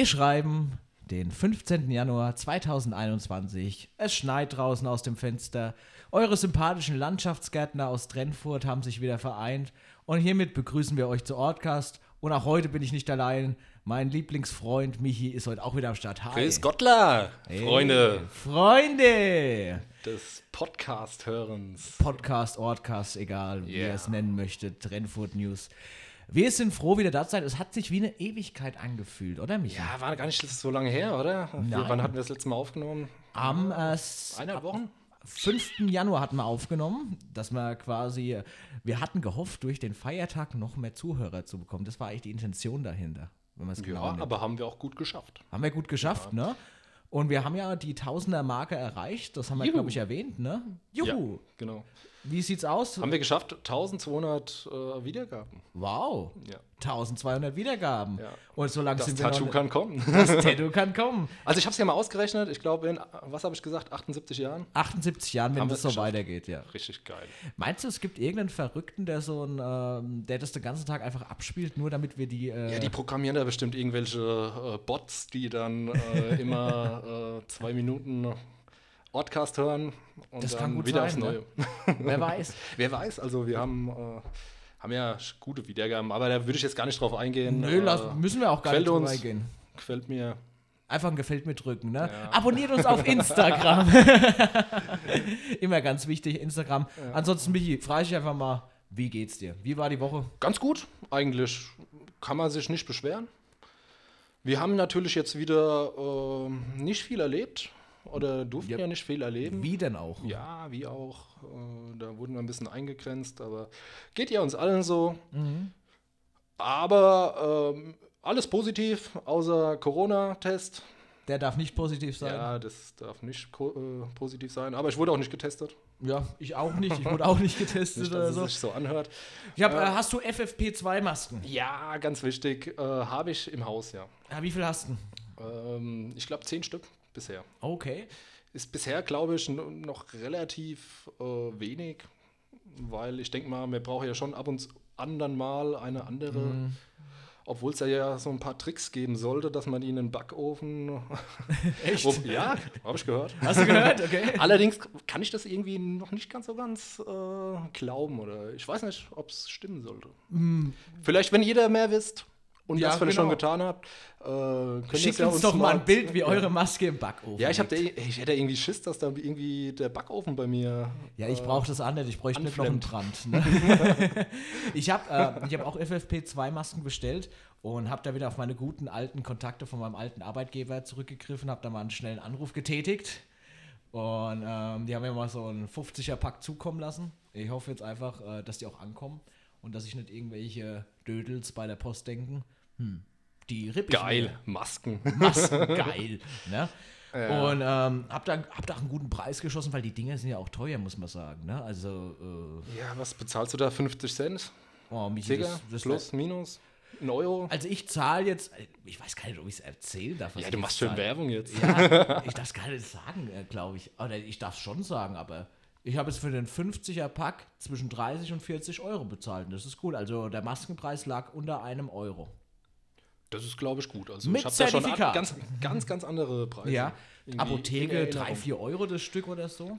Wir schreiben den 15. Januar 2021. Es schneit draußen aus dem Fenster. Eure sympathischen Landschaftsgärtner aus Trennfurt haben sich wieder vereint. Und hiermit begrüßen wir euch zu Ortcast. Und auch heute bin ich nicht allein. Mein Lieblingsfreund Michi ist heute auch wieder am Start. Hi. Grüß Gottler, Hey, Freunde Freunde! des Podcast-Hörens. Podcast, Ortcast, egal wie ihr Yeah. es nennen möchtet. Trennfurt News. Wir sind froh, wieder da zu sein. Es hat sich wie eine Ewigkeit angefühlt, oder Michi? Ja, war gar nicht so lange her, oder? Nein. Wann hatten wir das letzte Mal aufgenommen? Am äh, Eineinhalb Wochen? 5. Januar hatten wir aufgenommen, dass wir quasi, wir hatten gehofft, durch den Feiertag noch mehr Zuhörer zu bekommen. Das war eigentlich die Intention dahinter, wenn man es genau Ja, nimmt. aber haben wir auch gut geschafft. Haben wir gut geschafft, ne? Und wir haben ja die Tausender-Marke erreicht, das haben wir, glaube ich, erwähnt, ne? Juhu! Ja, genau. Wie sieht's aus? Haben wir geschafft, 1200 äh, Wiedergaben. wow! Ja. 1200 Wiedergaben. Ja. Und so lange Das sind wir Tattoo noch, kann kommen. Das Tattoo kann kommen. Also ich habe es ja mal ausgerechnet. Ich glaube, in, was habe ich gesagt, 78 Jahren? 78 Jahren, wenn das so geschafft. weitergeht, ja. Richtig geil. Meinst du, es gibt irgendeinen Verrückten, der so ein, ähm, der das den ganzen Tag einfach abspielt, nur damit wir die. Äh, Ja, die programmieren da bestimmt irgendwelche äh, Bots, die dann äh, immer äh, zwei Minuten Ortcast hören und Das dann wieder sein, aufs ne? Neue. wer weiß. Wer weiß, also wir haben, äh, haben ja gute Wiedergaben, aber da würde ich jetzt gar nicht drauf eingehen. Nö, äh, müssen wir auch gar nicht uns. eingehen. Gefällt mir. Einfach ein Gefällt mir drücken, ne? Ja. Abonniert uns auf Instagram. Immer ganz wichtig, Instagram. Ansonsten, Michi, frage ich einfach mal, wie geht's dir? Wie war die Woche? Ganz gut, eigentlich kann man sich nicht beschweren. Wir haben natürlich jetzt wieder äh, nicht viel erlebt oder durften Ja. ja nicht viel erleben. Wie denn auch? Ja, wie auch. Äh, da wurden wir ein bisschen eingegrenzt, aber geht ja uns allen so. Mhm. Aber ähm, alles positiv, außer Corona-Test. Der darf nicht positiv sein. Ja, das darf nicht äh, positiv sein. Aber ich wurde auch nicht getestet. Ja, ich auch nicht. Ich wurde auch nicht getestet Nicht, oder dass so. es sich so anhört. Ich hab, äh, hast du FFP2-Masken? Ja, ganz wichtig. Äh, Habe ich im Haus, ja. Ja, wie viel hast du? Ähm, ich glaube, zehn Stück bisher. Okay. Ist bisher, glaube ich, noch relativ äh, wenig, weil ich denke mal, wir brauchen ja schon ab und an dann mal eine andere, Mhm. obwohl es ja, ja so ein paar Tricks geben sollte, dass man ihn in den Backofen. Echt? Wo, ja, habe ich gehört. Hast du gehört? Okay. Allerdings kann ich das irgendwie noch nicht ganz so ganz äh, glauben oder ich weiß nicht, ob es stimmen sollte. Vielleicht, wenn jeder mehr wisst und. Ja, das vielleicht genau. schon getan habt, äh, könnt ihr Schickt ja uns doch mal ein Bild, wie eure Maske im Backofen Ja, ich, hab da, ich hätte irgendwie Schiss, dass da irgendwie der Backofen bei mir. Ja, ich brauche das auch nicht. Ich bräuchte nicht noch einen. Brand. Ne? ich habe äh, ich hab auch FFP2-Masken bestellt und habe da wieder auf meine guten alten Kontakte von meinem alten Arbeitgeber zurückgegriffen, habe da mal einen schnellen Anruf getätigt. Und ähm, die haben mir mal so einen 50er-Pack zukommen lassen. Ich hoffe jetzt einfach, äh, dass die auch ankommen und dass sich nicht irgendwelche Dödels bei der Post denken. Hm, die ripp ich Geil, Masken. Masken, geil. Ne? Und ähm, hab, da, hab da einen guten Preis geschossen, weil die Dinger sind ja auch teuer, muss man sagen. Ne? Also, äh, Ja, was bezahlst du da? 50 Cent? oh, Michi, das, das Plus, minus? Ein Euro? Also ich zahle jetzt, ich weiß gar nicht, ob ich es erzählen darf. ja, du machst zahle. Werbung jetzt. Ja, ich darf es gar nicht sagen, glaube ich. Oder ich darf es schon sagen, aber ich habe jetzt für den 50er-Pack zwischen 30 und 40 Euro bezahlt. Und das ist gut. Also der Maskenpreis lag unter einem Euro. Das ist, glaube ich, gut. Also Mit ich habe da schon an, ganz, ganz, ganz andere Preise. Ja, Apotheke Erinnerung. 3, 4 Euro das Stück oder so.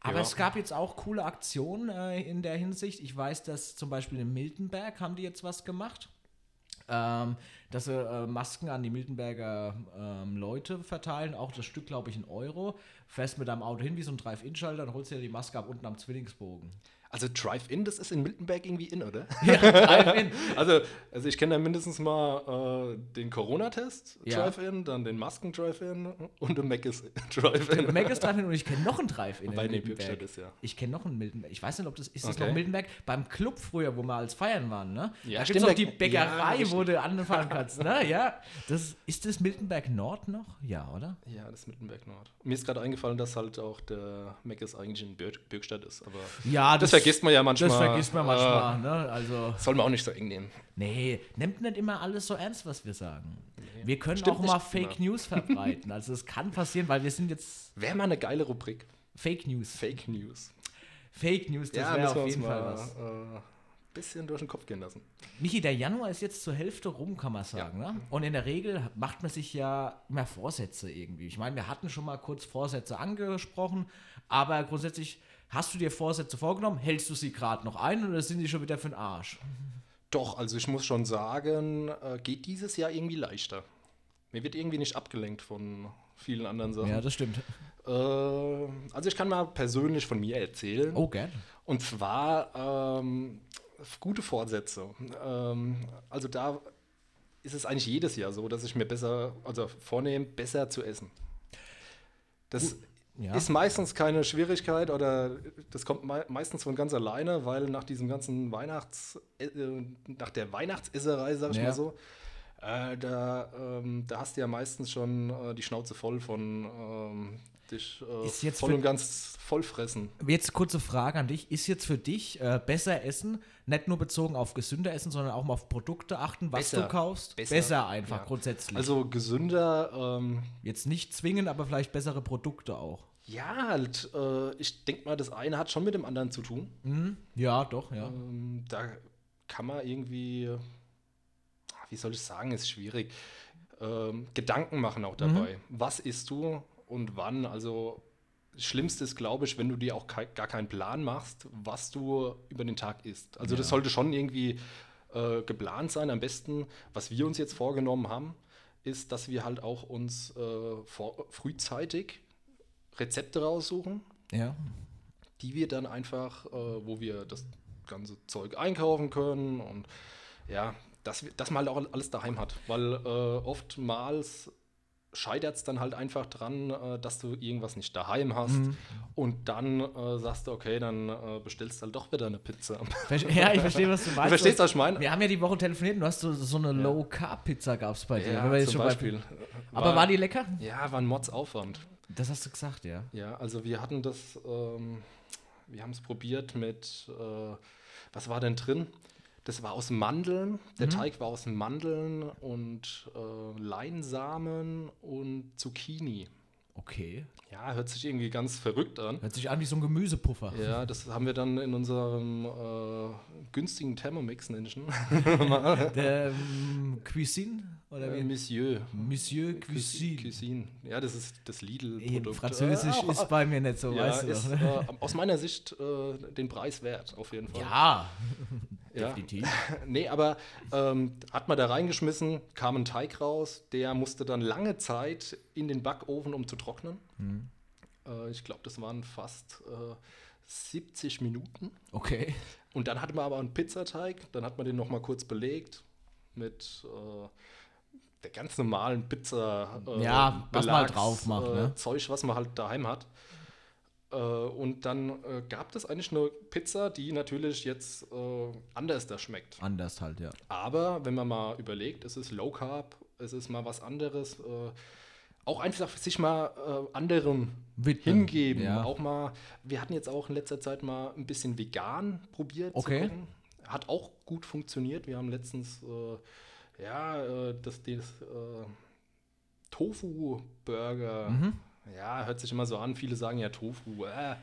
Aber Ja. es gab jetzt auch coole Aktionen äh, in der Hinsicht. Ich weiß, dass zum Beispiel in Miltenberg haben die jetzt was gemacht. Ähm, dass sie äh, Masken an die Miltenberger ähm, Leute verteilen, auch das Stück, glaube ich, in Euro. Fährst mit deinem Auto hin wie so ein Drive-In-Schalter, dann holst du dir die Maske ab unten am Zwillingsbogen. Also Drive-In, das ist in Miltenberg irgendwie in, oder? Ja, Drive-In. Also, also ich kenne da mindestens mal äh, den Corona-Test Ja. Drive-In, dann den Masken-Drive-In und den Macis Drive-In. Mac ist Drive-In und ich kenne noch einen Drive-In in Bei den Miltenberg. Ist ja. Ich kenne noch einen Miltenberg. Ich weiß nicht, ob das ist das Okay. noch Miltenberg. Beim Club früher, wo wir als feiern waren, ne? Ja, da stimmt, da- die Bäckerei, ja, wo du anfahren kannst, ne? Ja. Das, ist das Miltenberg Nord noch? Ja, oder? Ja, das ist Miltenberg Nord. Mir ist gerade eingefallen, dass halt auch der Macis eigentlich in Bürg Bürgstadt ist. Aber Ja, das, vergisst man ja manchmal. Das vergisst man manchmal, Äh, ne? Also, soll man auch nicht so eng nehmen. nee, nimmt nicht immer alles so ernst, was wir sagen. Wir können Stimmt auch mal Fake immer. News verbreiten. Also es kann passieren, weil wir sind jetzt Wäre mal eine geile Rubrik. Fake News. Fake News. Fake News, das wäre müssen auf jeden Fall mal, was. Äh, bisschen durch den Kopf gehen lassen. Michi, der Januar ist jetzt zur Hälfte rum, kann man sagen. Ne? Und in der Regel macht man sich ja mehr Vorsätze irgendwie. Ich meine, wir hatten schon mal kurz Vorsätze angesprochen, aber grundsätzlich hast du dir Vorsätze vorgenommen, hältst du sie gerade noch ein oder sind die schon wieder für den Arsch? Doch, also ich muss schon sagen, äh, geht dieses Jahr irgendwie leichter. Mir wird irgendwie nicht abgelenkt von vielen anderen Sachen. Ja, das stimmt. Äh, also ich kann mal persönlich von mir erzählen. Oh, gern. Und zwar ähm, gute Vorsätze. Ähm, also da ist es eigentlich jedes Jahr so, dass ich mir besser, also vornehme, besser zu essen. Das Ja. ist meistens keine Schwierigkeit oder das kommt mei meistens von ganz alleine, weil nach diesem ganzen Weihnachts, äh, nach der Weihnachtsesserei, sag ich Ja. mal so, äh, da, ähm, da hast du ja meistens schon äh, die Schnauze voll von ähm, dich äh, Ist jetzt voll für- und ganz vollfressen. Jetzt kurze Frage an dich. Ist jetzt für dich äh, besser essen, nicht nur bezogen auf gesünder essen, sondern auch mal auf Produkte achten, was Besser. du kaufst? Besser. einfach Ja. grundsätzlich. Also gesünder, ähm, jetzt nicht zwingen, aber vielleicht bessere Produkte auch. ja, halt, äh, ich denke mal, das eine hat schon mit dem anderen zu tun. Mhm. Ja, doch, ja. Ähm, da kann man irgendwie, wie soll ich sagen, ist schwierig, ähm, Gedanken machen auch dabei. Was isst du und wann? Also, das Schlimmste ist, glaube ich, wenn du dir auch kei gar keinen Plan machst, was du über den Tag isst. Also, das Ja. sollte schon irgendwie äh, geplant sein. Am besten, was wir uns jetzt vorgenommen haben, ist, dass wir halt auch uns äh, vor, frühzeitig Rezepte raussuchen, Ja. die wir dann einfach, äh, wo wir das ganze Zeug einkaufen können und ja, dass, wir- dass man halt auch alles daheim hat. Weil äh, oftmals scheitert es dann halt einfach dran, äh, dass du irgendwas nicht daheim hast und dann äh, sagst du, okay, dann äh, bestellst du halt doch wieder eine Pizza. Ja, ich verstehe, was du Du meinst. verstehst, was ich meine? Wir haben ja die Woche telefoniert und du hast so, so eine Low-Carb-Pizza gab es bei dir. jetzt zum schon bei- Beispiel. Aber war die lecker? Ja, war ein Mordsaufwand. Das hast du gesagt, ja. Ja, also wir hatten das, ähm, wir haben es probiert mit, äh, was war denn drin? Das war aus Mandeln, der Teig war aus Mandeln und äh, Leinsamen und Zucchini. Okay. Ja, hört sich irgendwie ganz verrückt an. Hört sich an wie so ein Gemüsepuffer. Ja, das haben wir dann in unserem äh, günstigen Thermomix, nenne ich ihn. Der ähm, Cuisine? Oder Äh, wie? Monsieur. Monsieur Cuisine. Cuisine. Ja, das ist das Lidl-Produkt. Französisch Äh, ist bei mir nicht so, ja, weißt du ist äh, aus meiner Sicht äh, den Preis wert, auf jeden Fall. Ja, Ja. definitiv. Nee, aber ähm, hat man da reingeschmissen, kam ein Teig raus, der musste dann lange Zeit in den Backofen, um zu trocknen. Hm. Äh, ich glaube, das waren fast äh, 70 Minuten. Okay. Und dann hatte man aber einen Pizzateig, dann hat man den nochmal kurz belegt mit äh, der ganz normalen Pizza. Äh, Ja, was man halt Belags- drauf macht, ne? Zeug, was man halt daheim hat. Äh, und dann äh, gab es eigentlich eine Pizza, die natürlich jetzt äh, anders da schmeckt. Anders halt, ja. Aber wenn man mal überlegt, es ist Low Carb, es ist mal was anderes, äh, auch einfach sich mal äh, anderem Widmen, hingeben. ja. Auch mal, wir hatten jetzt auch in letzter Zeit mal ein bisschen vegan probiert. Okay. Hat auch gut funktioniert. Wir haben letztens äh, ja das, das Tofu-Burger. Mhm. Ja, hört sich immer so an. Viele sagen ja Tofu. Äh.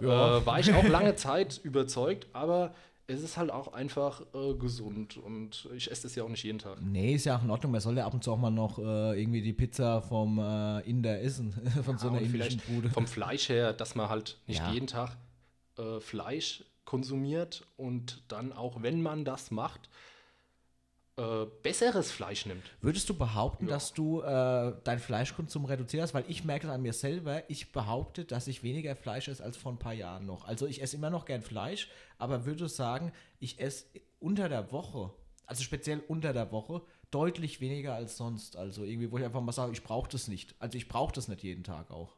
Ja. Äh, war ich auch lange Zeit überzeugt, aber es ist halt auch einfach äh, gesund und ich esse es ja auch nicht jeden Tag. Nee, ist ja auch in Ordnung. Man soll ja ab und zu auch mal noch äh, irgendwie die Pizza vom äh, Inder essen. Von so einer indischen Bude. vom Fleisch her, dass man halt nicht Ja. jeden Tag äh, Fleisch konsumiert und dann auch, wenn man das macht, äh, besseres Fleisch nimmt. Würdest du behaupten, Ja. dass du äh, deinen Fleischkonsum reduziert hast? Weil ich merke das an mir selber. Ich behaupte, dass ich weniger Fleisch esse als vor ein paar Jahren noch. Also ich esse immer noch gern Fleisch, aber würde sagen, ich esse unter der Woche, also speziell unter der Woche, deutlich weniger als sonst. Also irgendwie, wo ich einfach mal sage, ich brauche das nicht. Also ich brauche das nicht jeden Tag auch.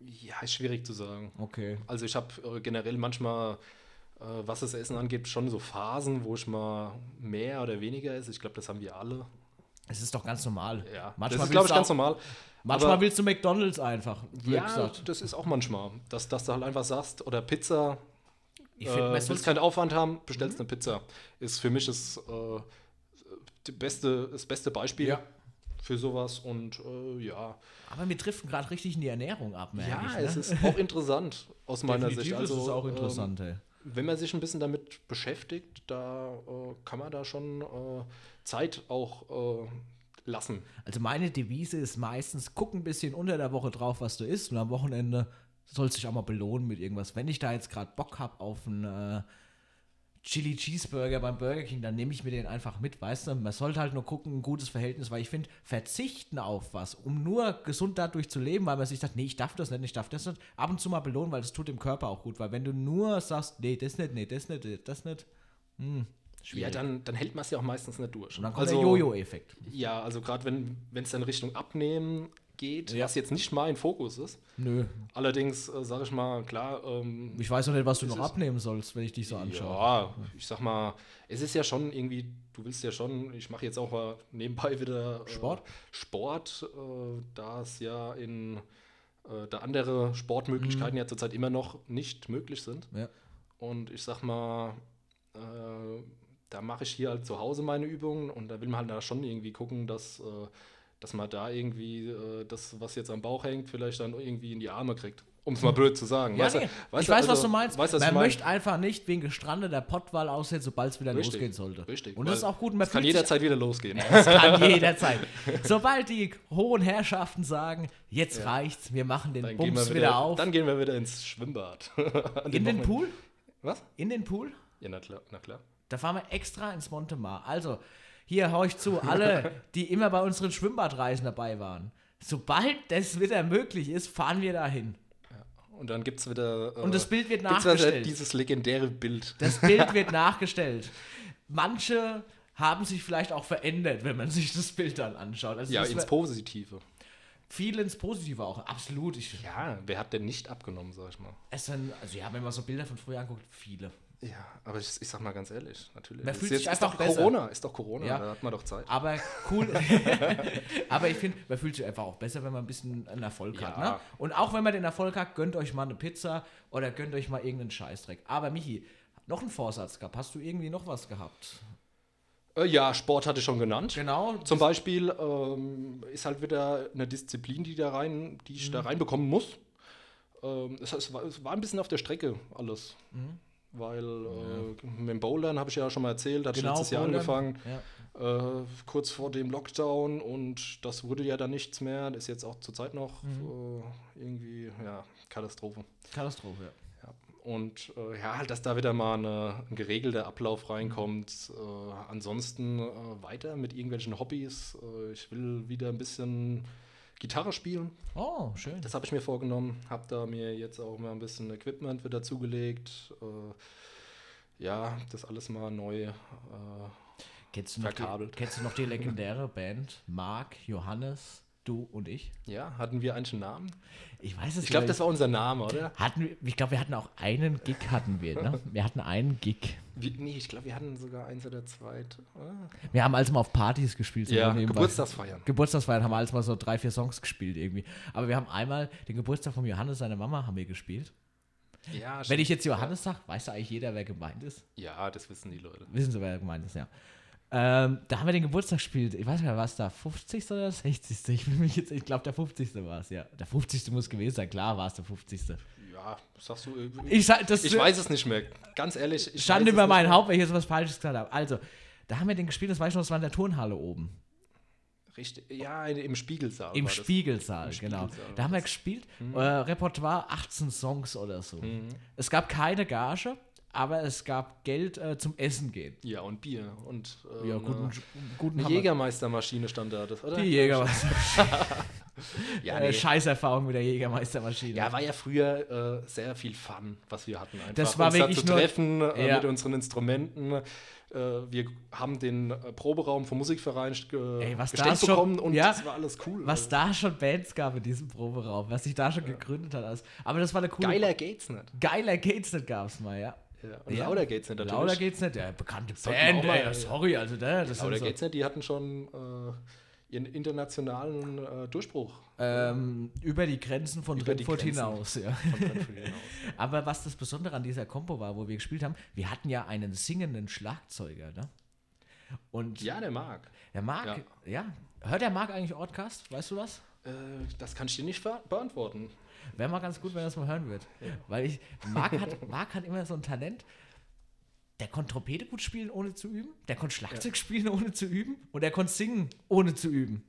Ja, ist schwierig zu sagen. Okay. Also ich habe äh, generell manchmal, was das Essen angeht, schon so Phasen, wo ich mal mehr oder weniger esse. Ich glaube, das haben wir alle. Es ist doch ganz normal. Ja, manchmal das ist, willst glaube ich, du ganz auch- normal. Manchmal Aber- willst du McDonalds einfach. Ja, gesagt. das ist auch manchmal, dass, dass du halt einfach sagst, oder Pizza, Ich äh, willst keinen Aufwand haben, bestellst eine Pizza. Ist für mich das, äh, beste, das beste Beispiel Ja. für sowas und äh, ja. aber wir driften gerade richtig in die Ernährung ab, merke Ja, ich. es ne? ist auch interessant aus meiner Definitiv Sicht. Also, ist es auch ähm, interessant, ey. Wenn man sich ein bisschen damit beschäftigt, da äh, kann man da schon äh, Zeit auch äh, lassen. Also meine Devise ist meistens, guck ein bisschen unter der Woche drauf, was du isst und am Wochenende sollst du dich auch mal belohnen mit irgendwas. Wenn ich da jetzt gerade Bock habe auf einen äh, Chili Cheeseburger beim Burger King, dann nehme ich mir den einfach mit, weißt du? Man sollte halt nur gucken, ein gutes Verhältnis, weil ich finde, verzichten auf was, um nur gesund dadurch zu leben, weil man sich sagt, nee, ich darf das nicht, ich darf das nicht, ab und zu mal belohnen, weil das tut dem Körper auch gut, weil wenn du nur sagst, nee, das nicht, nee, das nicht, das nicht, hm, Ja, schwierig. dann, dann hält man es ja auch meistens nicht durch. und dann kommt also, der Jojo-Effekt. Ja, also gerade wenn es dann Richtung Abnehmen geht, Ja. was jetzt nicht mein Fokus ist. Nö, Allerdings äh, sage ich mal, klar, ähm, ich weiß noch nicht, was du noch abnehmen sollst, wenn ich dich so anschaue. Ja, ich sag mal, es ist ja schon irgendwie, du willst ja schon, ich mache jetzt auch mal nebenbei wieder äh, Sport? Sport, äh, da es ja in äh, da andere Sportmöglichkeiten ja zurzeit immer noch nicht möglich sind. Ja. Und ich sag mal, äh, da mache ich hier halt zu Hause meine Übungen und da will man halt da schon irgendwie gucken, dass, äh, dass man da irgendwie äh, das, was jetzt am Bauch hängt, vielleicht dann irgendwie in die Arme kriegt. Um es mal blöd zu sagen. Ja, Weißt du- nee. weißt ich du, weiß, also- was du meinst. Weißt, was man möchte einfach nicht wegen gestrandeter Pottwahl aussehen, sobald es wieder Richtig, losgehen sollte. Richtig. Und das ist auch gut. Es kann jederzeit wieder losgehen. Es kann jederzeit. Sobald die hohen Herrschaften sagen, jetzt reicht's, wir machen den Dann Bums wieder, wieder, auf. dann gehen wir wieder ins Schwimmbad. In den Wochenenden. Pool? Was? In den Pool? Ja, na klar. Na klar. Da fahren wir extra ins Montemar. Also, hier hör ich zu, alle, die immer bei unseren Schwimmbadreisen dabei waren. Sobald das wieder möglich ist, fahren wir dahin. Und dann gibt es wieder. äh, Und das Bild wird nachgestellt. dieses legendäre Bild. Das Bild wird nachgestellt. Manche haben sich vielleicht auch verändert, wenn man sich das Bild dann anschaut. Also Ja, ins Positive. viel ins Positive auch. Absolut. Ich, Ja, wer hat denn nicht abgenommen, sag ich mal? es sind, also ja, wenn man so Bilder von früher anguckt, viele. Ja, aber ich, ich sag mal ganz ehrlich, natürlich. Man fühlt ist sich einfach ist doch besser. Corona, ist doch Corona, Ja. da hat man doch Zeit. Aber cool. Aber ich finde, man fühlt sich einfach auch besser, wenn man ein bisschen einen Erfolg hat. Ja. Ne? Und auch wenn man den Erfolg hat, gönnt euch mal eine Pizza oder gönnt euch mal irgendeinen Scheißdreck. Aber Michi, noch ein Vorsatz gehabt. Hast du irgendwie noch was gehabt? Äh, ja, Sport hatte ich schon genannt. Genau. Zum Beispiel ähm, ist halt wieder eine Disziplin, die, da rein, die ich da Mhm. reinbekommen muss. Ähm, es, es, war, es war ein bisschen auf der Strecke alles. Mhm. Weil äh, mit dem Bouldern habe ich ja schon mal erzählt, hatte ich letztes Jahr Bouldern. angefangen, Ja. äh, kurz vor dem Lockdown und das wurde ja dann nichts mehr. Das ist jetzt auch zurzeit noch Mhm. äh, irgendwie, ja, Katastrophe. Katastrophe, ja. Ja. Und äh, ja, halt, dass da wieder mal eine, ein geregelter Ablauf reinkommt. Äh, ansonsten äh, weiter mit irgendwelchen Hobbys. Äh, ich will wieder ein bisschen Gitarre spielen. Oh, schön. Das habe ich mir vorgenommen. Habe da mir jetzt auch mal ein bisschen Equipment wieder zugelegt. Äh, ja, das alles mal neu. Äh, Kennst du, noch die, verkabelt. kennst du noch die legendäre Band Marc, Johannes, du und ich? ja, hatten wir einen Namen? Ich weiß es Ich glaube, das war unser Name, oder? Hatten wir, ich glaube, wir hatten auch einen Gig, hatten wir, ne? Wir hatten einen Gig. Wir, nee, ich glaube, wir hatten sogar eins oder zwei. Wir haben also mal auf Partys gespielt. so Ja. Geburtstagsfeiern. Geburtstagsfeiern haben wir alles mal so drei, vier Songs gespielt irgendwie. Aber wir haben einmal den Geburtstag von Johannes, seiner Mama, haben wir gespielt. Ja, Wenn ich jetzt Johannes sage, weiß ja eigentlich jeder, wer gemeint ist. ja, das wissen die Leute. Wissen Sie, wer gemeint ist, ja. Ähm, da haben wir den Geburtstag gespielt. Ich weiß nicht mehr, was da 50. oder 60. Ich, will mich jetzt- ich glaube, der 50. war es, ja. Der 50. muss gewesen sein, klar war es der 50. Ja, sagst du. äh, Ich, das Ich weiß es nicht mehr. Ganz ehrlich. Ich Schande es über mein. Haupt, wenn ich jetzt was Falsches gesagt habe. Also, da haben wir den gespielt, das weiß ich noch, das war in der Turnhalle oben. Richtig. Ja, im Spiegelsaal. Im war. Spiegelsaal, Im genau. Spiegelsaal Da haben wir war gespielt. Äh, Repertoire 18 Songs oder so. Es gab keine Gage, aber es gab Geld äh, zum Essen gehen. Ja, und Bier. Und äh, Ja, eine, guten, guten eine. Jägermeistermaschine stand da, das, oder? Die Jägermeister. Ja, äh, nee. Scheißerfahrung mit der Jägermeistermaschine. ja, war ja früher äh, sehr viel Fun, was wir hatten. Einfach Das war uns da wirklich zu nur- treffen äh, Ja. mit unseren Instrumenten. Äh, wir haben den Proberaum vom Musikverein äh, Ey, was da gestellt schon- bekommen und ja, das war alles cool. Was da schon Bands gab in diesem Proberaum, was sich da schon gegründet hat. alles. Aber das war eine coole. Geiler geht's nicht. Geiler geht's nicht, gab's mal, ja. Ja. Und Ja. lauter geht's nicht natürlich. Lauter geht's nicht, ja, bekannte Sollten Band, mal- ey, sorry, also da, das Lauter sind so, geht's nicht, die hatten schon äh, ihren internationalen äh, Durchbruch. ähm, über die Grenzen von Grenzen. hinaus, ja. Brentford hinaus. Aber was das Besondere an dieser Compo war, wo wir gespielt haben, wir hatten ja einen singenden Schlagzeuger, ne? Und Ja, der mag. der Marc, ja. hört der Marc eigentlich Ortcast? Weißt du was? Äh, das kann ich dir nicht beantworten. Wäre mal ganz gut, wenn er das mal hören wird. Ja. Weil ich, Marc hat, Marc hat immer so ein Talent, der konnte Trompete gut spielen, ohne zu üben, der konnte Schlagzeug ja. spielen, ohne zu üben und der konnte singen, ohne zu üben.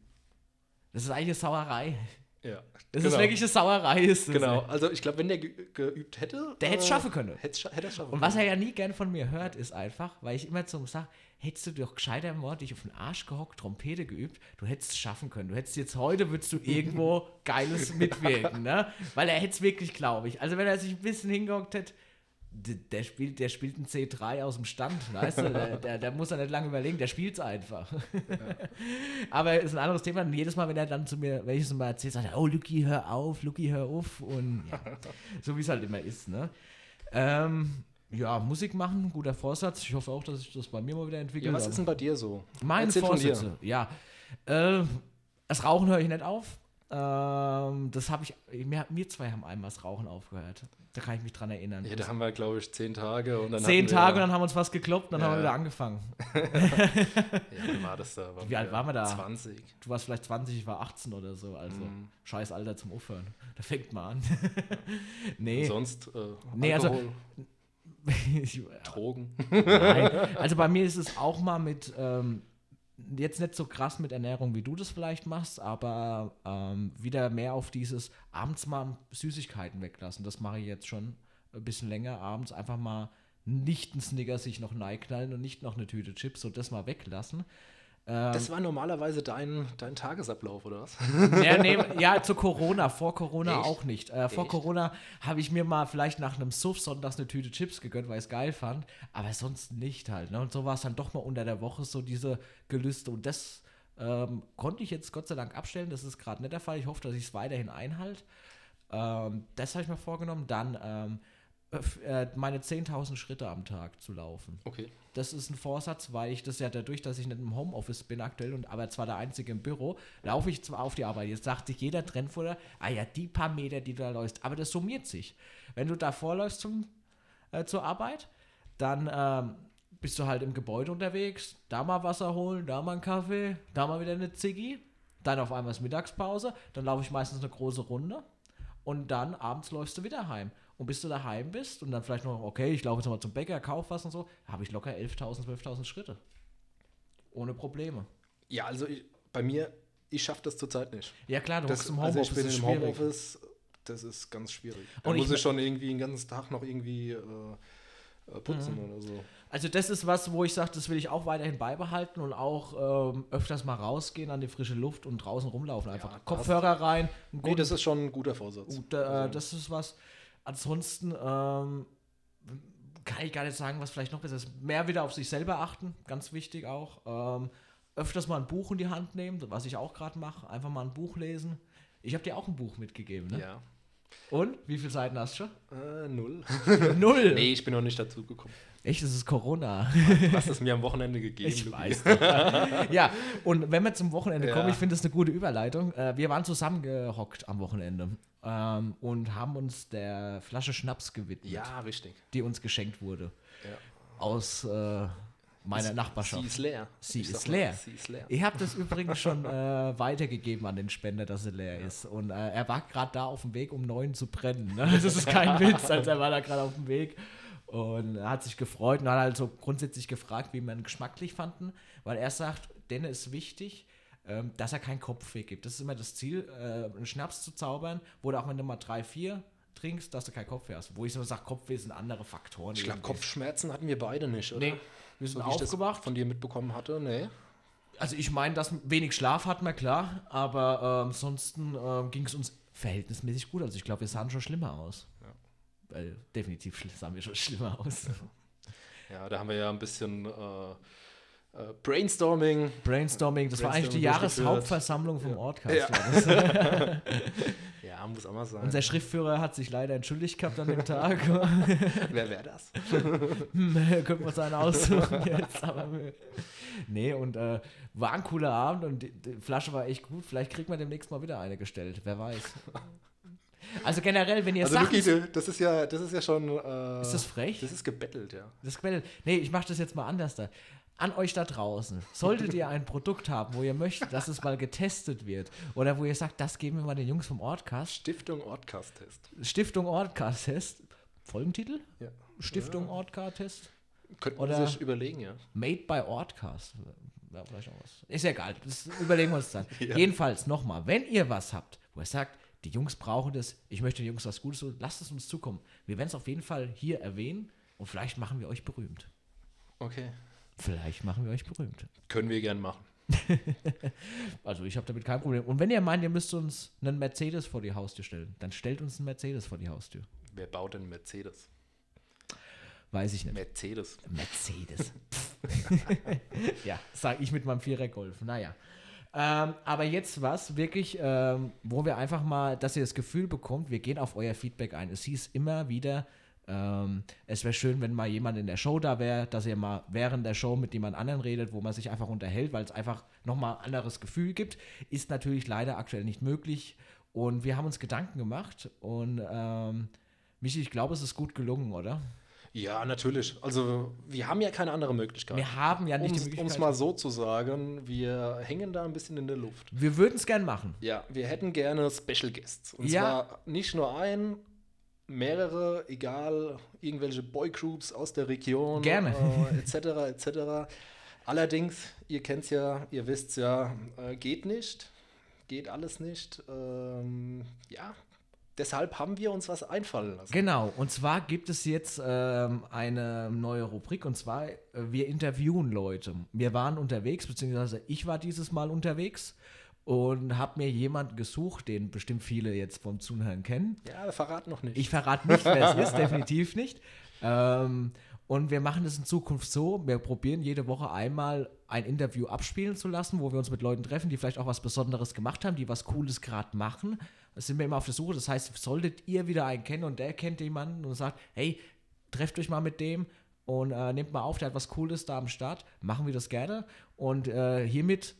Das ist eigentlich eine Sauerei. Ja. Das genau. ist wirklich eine Sauerei. Ist das, genau, also ich glaube, wenn der geübt hätte. Der hätte es äh, schaffen können. Hätte, hätte schaffen Und was er ja nie gern von mir hört, ist einfach, weil ich immer zum sage, hättest du doch gescheiter im dich auf den Arsch gehockt, Trompete geübt, du hättest es schaffen können. Du hättest jetzt heute, würdest du irgendwo Geiles mitwirken, ne? Weil er hätte es wirklich, glaube ich. Also wenn er sich ein bisschen hingehockt hätte, der spielt, der spielt ein C3 aus dem Stand, weißt du? Der, der, der muss ja nicht lange überlegen, der spielt es einfach. Ja. Aber ist ein anderes Thema. Und jedes Mal, wenn er dann zu mir, wenn ich es mal erzähle, sagt er, oh, Lucky, hör auf, Lucky, hör auf. Und ja, so wie es halt immer ist, ne? Ähm, ja, Musik machen, guter Vorsatz. Ich hoffe auch, dass ich das bei mir mal wieder entwickle. Ja, was ist denn bei dir so? Meine Erzähl Vorsätze, ja. Äh, das Rauchen höre ich nicht auf. Ähm, das habe ich, wir, wir zwei haben einmal das Rauchen aufgehört. Da kann ich mich dran erinnern. Ja, da haben wir, glaube ich, zehn Tage. Und dann zehn Tage und dann haben wir uns fast gekloppt und dann ja. haben wir wieder angefangen. ja, wie war das da? Waren wie alt waren wir da? 20. Du warst vielleicht 20, ich war 18 oder so. Also mm. scheiß Alter zum Aufhören. Da fängt man an. nee. Und sonst äh, nee, also Drogen. Nein. Also bei mir ist es auch mal mit ähm, jetzt nicht so krass mit Ernährung, wie du das vielleicht machst, aber ähm, wieder mehr auf dieses abends mal Süßigkeiten weglassen. Das mache ich jetzt schon ein bisschen länger. Abends einfach mal nicht ein Snickers sich noch knallen und nicht noch eine Tüte Chips und das mal weglassen. Ähm, das war normalerweise dein, dein Tagesablauf, oder was? Ja, nee, ja, zu Corona. Vor Corona Echt? auch nicht. Äh, vor Echt? Corona habe ich mir mal vielleicht nach einem Suff sonntags eine Tüte Chips gegönnt, weil ich es geil fand. Aber sonst nicht halt. Ne? Und so war es dann doch mal unter der Woche so diese Gelüste. Und das ähm, konnte ich jetzt Gott sei Dank abstellen. Das ist gerade nicht der Fall. Ich hoffe, dass ich es weiterhin einhalte. Ähm, das habe ich mir vorgenommen. Dann ähm, äh, meine 10.000 Schritte am Tag zu laufen. Okay. Das ist ein Vorsatz, weil ich das ja dadurch, dass ich nicht im Homeoffice bin aktuell und aber zwar der Einzige im Büro, laufe ich zwar auf die Arbeit. Jetzt sagt sich jeder Trendfutter, ah ja, die paar Meter, die du da läufst, aber das summiert sich. Wenn du da vorläufst zum, äh, zur Arbeit, dann ähm, bist du halt im Gebäude unterwegs, da mal Wasser holen, da mal einen Kaffee, da mal wieder eine Ziggy, dann auf einmal ist Mittagspause, dann laufe ich meistens eine große Runde und dann abends läufst du wieder heim. Und bis du daheim bist und dann vielleicht noch, okay, ich laufe jetzt mal zum Bäcker, kauf was und so, habe ich locker 11.000, 12.000 Schritte. Ohne Probleme. Ja, also ich, bei mir, ich schaffe das zurzeit nicht. Ja klar, du bist im Homeoffice. Also ich bin im Homeoffice, das ist ganz schwierig. Da und muss ich, ich schon irgendwie den ganzen Tag noch irgendwie äh, äh putzen mhm. oder so. Also das ist was, wo ich sage, das will ich auch weiterhin beibehalten und auch ähm, öfters mal rausgehen an die frische Luft und draußen rumlaufen. Einfach ja, Kopfhörer rein. Nee, das ist schon ein guter Vorsatz. Gut, äh, also. Das ist was, Ansonsten ähm, kann ich gar nicht sagen, was vielleicht noch besser ist. Mehr wieder auf sich selber achten, ganz wichtig auch. Ähm, öfters mal ein Buch in die Hand nehmen, was ich auch gerade mache. Einfach mal ein Buch lesen. Ich habe dir auch ein Buch mitgegeben, ne? Ja. Und? Wie viele Seiten hast du schon? Äh, null. null? Nee, ich bin noch nicht dazu gekommen. Echt, das ist Corona. Du hast es mir am Wochenende gegeben. Ich weiß. ja, und wenn wir zum Wochenende ja. kommen, ich finde das eine gute Überleitung. Äh, wir waren zusammengehockt am Wochenende ähm, und haben uns der Flasche Schnaps gewidmet. Ja, richtig. Die uns geschenkt wurde. Ja. Aus äh, meiner Nachbarschaft. Sie ist leer. Sie, ist leer. sie ist leer. Ich habe das übrigens schon äh, weitergegeben an den Spender, dass sie leer ja. ist. Und äh, er war gerade da auf dem Weg, um neun zu brennen. Ne? Das ist kein Witz, also er war da gerade auf dem Weg. Und er hat sich gefreut und hat halt so grundsätzlich gefragt, wie wir ihn geschmacklich fanden, weil er sagt, denen ist wichtig, ähm, dass er keinen Kopfweh gibt. Das ist immer das Ziel, äh, einen Schnaps zu zaubern, wo du auch wenn du mal drei, vier trinkst, dass du keinen Kopfweh hast. Wo ich so sage, Kopfweh sind andere Faktoren. Ich glaube, Kopfschmerzen hatten wir beide nicht, oder? Nee, wir sind so, aufgewacht. von dir mitbekommen hatte, nee. Also ich meine, dass wenig Schlaf hatten wir, klar, aber äh, ansonsten äh, ging es uns verhältnismäßig gut. Also ich glaube, wir sahen schon schlimmer aus. Ja. Weil definitiv sahen wir schon schlimmer aus. Ja, da haben wir ja ein bisschen äh, äh, Brainstorming. Brainstorming, das Brainstorming war eigentlich die Jahreshauptversammlung vom ja. Ortcast. Ja. ja, muss auch mal sein. Unser Schriftführer hat sich leider entschuldigt gehabt an dem Tag. Wer wäre das? Könnten wir uns einen aussuchen jetzt. Aber nee, und äh, war ein cooler Abend und die, die, Flasche war echt gut. Vielleicht kriegt man demnächst mal wieder eine gestellt. Wer weiß. Also generell, wenn ihr also sagt. Luki, das ist ja, das ist ja schon. Äh, ist das frech? Das ist gebettelt, ja. Das ist gebettelt. Nee, ich mache das jetzt mal anders da an euch da draußen, solltet ihr ein Produkt haben, wo ihr möchtet, dass es mal getestet wird oder wo ihr sagt, das geben wir mal den Jungs vom Ortcast. Stiftung Ortcast-Test. Stiftung Ortcast-Test. Folgentitel? Ja. Stiftung Ortcast-Test? Könnten Oder- wir sich überlegen, ja. Made by Ortcast. Ja, vielleicht auch was. Ist ja egal, das überlegen wir uns dann. Ja. Jedenfalls nochmal, wenn ihr was habt, wo ihr sagt, die Jungs brauchen das, ich möchte den Jungs was Gutes tun, lasst es uns zukommen. Wir werden es auf jeden Fall hier erwähnen und vielleicht machen wir euch berühmt. Okay. Vielleicht machen wir euch berühmt. Können wir gern machen. Also ich habe damit kein Problem. Und wenn ihr meint, ihr müsst uns einen Mercedes vor die Haustür stellen, dann stellt uns einen Mercedes vor die Haustür. Wer baut denn Mercedes? Weiß ich nicht. Mercedes. Mercedes. ja, sage ich mit meinem Vierer Golf. Naja. Ähm, aber jetzt was wirklich, ähm, wo wir einfach mal, dass ihr das Gefühl bekommt, wir gehen auf euer Feedback ein. Es hieß immer wieder, ähm, es wäre schön, wenn mal jemand in der Show da wäre, dass ihr mal während der Show mit jemand anderen redet, wo man sich einfach unterhält, weil es einfach nochmal ein anderes Gefühl gibt. Ist natürlich leider aktuell nicht möglich. Und wir haben uns Gedanken gemacht und ähm, Michi, ich glaube, es ist gut gelungen, oder? Ja, natürlich. Also, wir haben ja keine andere Möglichkeit. Wir haben ja nicht die Um Möglichkeit. es mal so zu sagen, wir hängen da ein bisschen in der Luft. Wir würden es gern machen. Ja, wir hätten gerne Special Guests. Und Ja. zwar nicht nur ein, mehrere, egal, irgendwelche Boygroups aus der Region. Gerne. Äh, etc., etc. Allerdings, ihr kennt es ja, ihr wisst es ja, äh, geht nicht. Geht alles nicht. Ähm, ja, deshalb haben wir uns was einfallen lassen. Genau, und zwar gibt es jetzt ähm, eine neue Rubrik und zwar, äh, wir interviewen Leute. Wir waren unterwegs, beziehungsweise ich war dieses Mal unterwegs und habe mir jemanden gesucht, den bestimmt viele jetzt vom Zuhören kennen. Ja, wir verraten noch nicht. Ich verrate nicht, wer es ist, definitiv nicht. Ähm, und wir machen es in Zukunft so, wir probieren jede Woche einmal ein Interview abspielen zu lassen, wo wir uns mit Leuten treffen, die vielleicht auch was Besonderes gemacht haben, die was Cooles gerade machen. Da sind wir immer auf der Suche. Das heißt, solltet ihr wieder einen kennen und der kennt jemanden und sagt, hey, trefft euch mal mit dem und äh, nehmt mal auf, der hat was Cooles da am Start, machen wir das gerne. Und äh, hiermit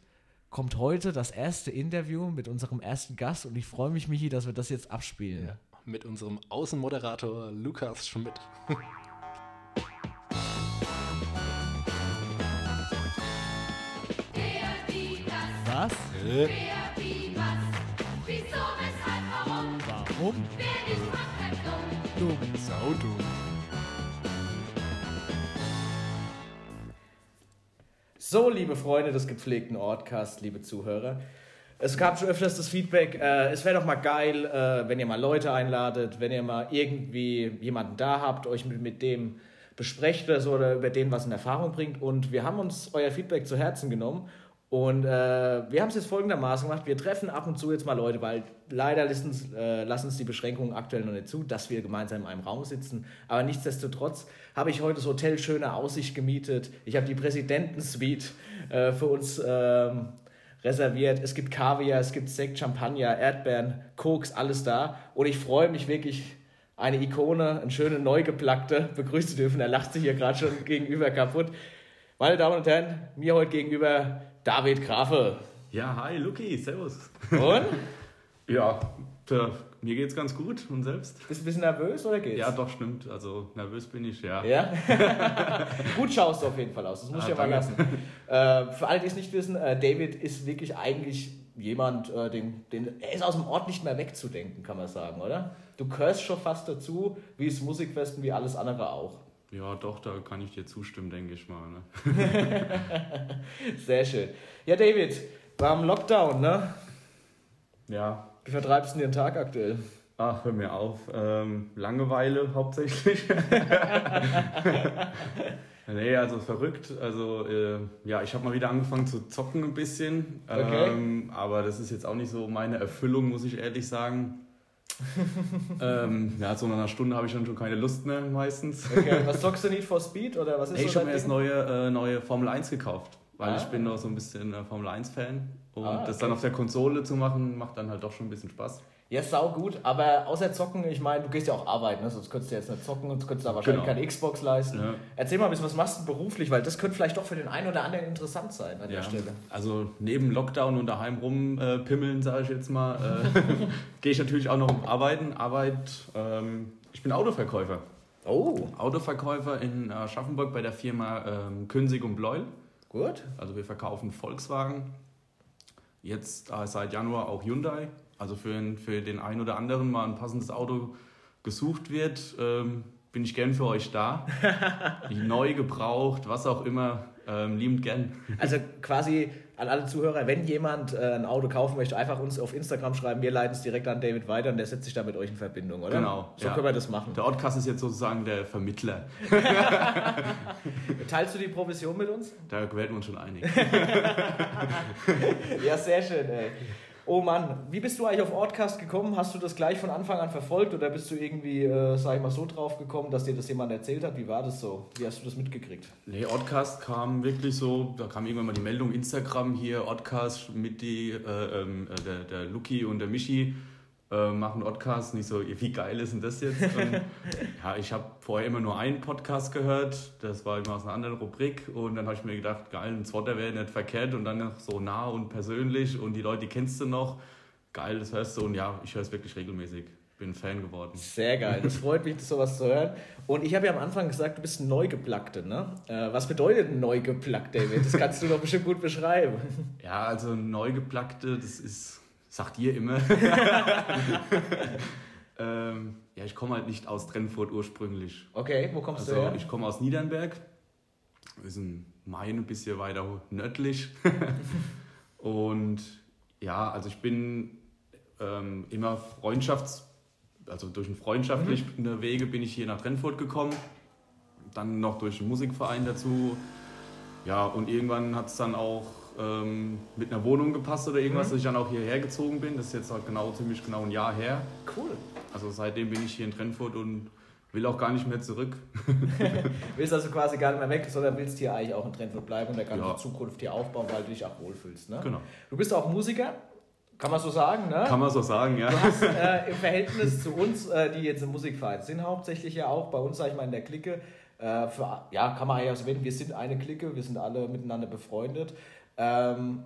kommt heute das erste Interview mit unserem ersten Gast und ich freue mich, Michi, dass wir das jetzt abspielen. Ja, mit unserem Außenmoderator Lukas Schmidt. Was? Wieso, weshalb, warum? Warum? Wer nicht macht, bleibt dumm. Du. Saudumm. So, liebe Freunde des gepflegten Ortcasts, liebe Zuhörer. Es gab schon öfters das Feedback, äh, es wäre doch mal geil, äh, wenn ihr mal Leute einladet, wenn ihr mal irgendwie jemanden da habt, euch mit, mit dem besprecht oder so oder über den was in Erfahrung bringt. Und wir haben uns euer Feedback zu Herzen genommen und äh, wir haben es jetzt folgendermaßen gemacht. Wir treffen ab und zu jetzt mal Leute, weil leider lassen uns, äh, lassen uns die Beschränkungen aktuell noch nicht zu, dass wir gemeinsam in einem Raum sitzen. Aber nichtsdestotrotz habe ich heute das Hotel Schöne Aussicht gemietet. Ich habe die Präsidentensuite äh, für uns ähm, reserviert. Es gibt Kaviar, es gibt Sekt, Champagner, Erdbeeren, Koks, alles da. Und ich freue mich wirklich, eine Ikone, eine schöne Neugeplackte begrüßen zu dürfen. Er lacht sich hier gerade schon gegenüber kaputt. Meine Damen und Herren, mir heute gegenüber David Grafe. Ja, hi Luki, servus. Und? Ja, tja, mir geht's ganz gut und selbst? Bist du ein bisschen nervös oder geht's? Ja, doch, stimmt. Also nervös bin ich, ja. Ja? Gut schaust du auf jeden Fall aus, das muss Ah, ich ja mal lassen. Äh, für alle, die es nicht wissen, äh, David ist wirklich eigentlich jemand, äh, den, den, er ist aus dem Ort nicht mehr wegzudenken, kann man sagen, oder? Du gehörst schon fast dazu, wie es Musikfesten, wie alles andere auch. Ja, doch, da kann ich dir zustimmen, denke ich mal. Ne? Sehr schön. Ja, David, wir haben Lockdown, ne? Ja, Wie vertreibst du den Tag aktuell? ach, hör mir auf. Ähm, Langeweile hauptsächlich. nee, also verrückt. Also, äh, ja, ich habe mal wieder angefangen zu zocken ein bisschen. Okay. Ähm, aber das ist jetzt auch nicht so meine Erfüllung, muss ich ehrlich sagen. ähm, ja, so nach einer Stunde habe ich dann schon keine Lust mehr meistens. Okay, was zockst du Need for Speed oder was ist Hey, ich habe mir jetzt neue, äh, neue Formel 1 gekauft, weil Ah. ich bin doch so ein bisschen äh, Formel 1-Fan. Und Ah, das okay. dann auf der Konsole zu machen, macht dann halt doch schon ein bisschen Spaß. Ja, sau gut, aber außer zocken, ich meine, du gehst ja auch arbeiten, ne? sonst könntest du jetzt nicht zocken und könntest da wahrscheinlich Genau. keine Xbox leisten. Ja. Erzähl mal ein bisschen, was machst du beruflich, weil das könnte vielleicht doch für den einen oder anderen interessant sein an der Ja, Stelle. also neben Lockdown und daheim rumpimmeln, äh, pimmeln, sage ich jetzt mal, äh, gehe ich natürlich auch noch arbeiten. Arbeit, ähm, ich bin Autoverkäufer. Oh, Autoverkäufer in Aschaffenburg bei der Firma ähm, Könsig und Bleuel. Gut. Also wir verkaufen Volkswagen, jetzt äh, seit Januar auch Hyundai. Also für, den- für den einen oder anderen mal ein passendes Auto gesucht wird, ähm, bin ich gern für euch da. Neu, gebraucht, was auch immer, ähm, liebend gern. Also quasi an alle Zuhörer, wenn jemand äh, ein Auto kaufen möchte, einfach uns auf Instagram schreiben, wir leiten es direkt an David weiter und der setzt sich da mit euch in Verbindung, oder? Genau, So ja. können wir das machen. Der Oddcast ist jetzt sozusagen der Vermittler. Teilst du die Provision mit uns? Da werden wir uns schon einig. Ja, sehr schön, ey. Oh Mann, wie bist du eigentlich auf Ortcast gekommen? Hast du das gleich von Anfang an verfolgt oder bist du irgendwie, äh, sag ich mal, so drauf gekommen, dass dir das jemand erzählt hat? Wie war das so? Wie hast du das mitgekriegt? Nee, Oddcast kam wirklich so, da kam irgendwann mal die Meldung, Instagram hier, Oddcast mit die, äh, ähm, äh, der, der Luki und der Michi äh, machen Oddcast. Nicht so, wie geil ist denn das jetzt? Und, ja, ich habe vorher immer nur einen Podcast gehört, das war immer aus einer anderen Rubrik und dann habe ich mir gedacht, geil, ein zweiter wäre nicht verkehrt und dann noch so nah und persönlich und die Leute, die kennst du noch. Geil, das hörst du und ja, ich höre es wirklich regelmäßig. Bin Fan geworden. Sehr geil, das freut mich, das sowas zu hören. Und ich habe ja am Anfang gesagt, du bist ein Neugeplackte, ne? Äh, was bedeutet ein Neugeplackt, David? Das kannst du doch bestimmt gut beschreiben. Ja, also Neugeplackte, das ist, sagt ihr immer. ähm, ja, ich komme halt nicht aus Trennfurt ursprünglich. Okay, wo kommst Also du her? ich komme aus Niedernberg. Wir sind Main ein bisschen weiter nördlich. Und ja, also ich bin ähm, immer Freundschafts-, also durch einen freundschaftlichen Wege bin ich hier nach Trennfurt gekommen. Dann noch durch einen Musikverein dazu. Ja, und irgendwann hat es dann auch ähm, mit einer Wohnung gepasst oder irgendwas, dass ich dann auch hierher gezogen bin. Das ist jetzt halt genau ziemlich genau ein Jahr her. Cool. Also seitdem bin ich hier in Trennfurt und will auch gar nicht mehr zurück. Willst also quasi gar nicht mehr weg, sondern willst hier eigentlich auch in Trentfurt bleiben und der ganze Ja. Zukunft hier aufbauen, weil du dich auch wohlfühlst, ne? Genau. Du bist auch Musiker, kann man so sagen, ne? Kann man so sagen, ja. Du hast äh, im Verhältnis zu uns, äh, die jetzt im Musikverein sind, hauptsächlich ja auch bei uns, sag ich mal, in der Clique, äh, für, ja, kann man eigentlich auch erwähnen, wir sind eine Clique, wir sind alle miteinander befreundet. Ähm,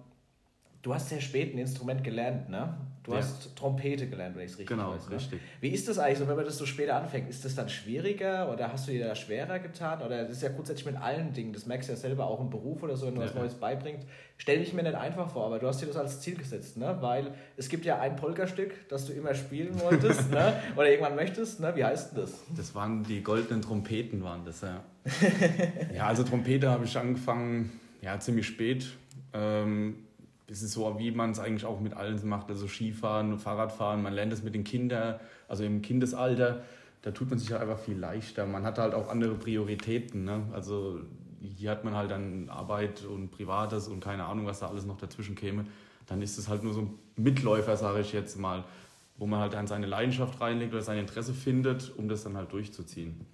du hast sehr spät ein Instrument gelernt, ne? Du Ja. hast Trompete gelernt, wenn ich es richtig Genau, weiß. Ne? richtig. Wie ist das eigentlich so, wenn man das so später anfängt? Ist das dann schwieriger oder hast du dir da schwerer getan? Oder das ist ja grundsätzlich mit allen Dingen, das merkst du ja selber auch im Beruf oder so, wenn du was Ja. Neues beibringst. Stell dich mir nicht einfach vor, aber du hast dir das als Ziel gesetzt, ne? Weil es gibt ja ein Polkastück, das du immer spielen wolltest, ne? Oder irgendwann möchtest, ne? Wie heißt denn das? Das waren die goldenen Trompeten, waren das, ja. ja, also Trompete habe ich angefangen, ja, ziemlich spät. Ähm, das ist so, wie man es eigentlich auch mit allen macht, also Skifahren, Fahrradfahren, man lernt es mit den Kindern, also im Kindesalter, da tut man sich halt einfach viel leichter. Man hat halt auch andere Prioritäten, ne? Also hier hat man halt dann Arbeit und Privates und keine Ahnung, was da alles noch dazwischen käme. Dann ist es halt nur so ein Mitläufer, sage ich jetzt mal, wo man halt dann seine Leidenschaft reinlegt oder sein Interesse findet, um das dann halt durchzuziehen.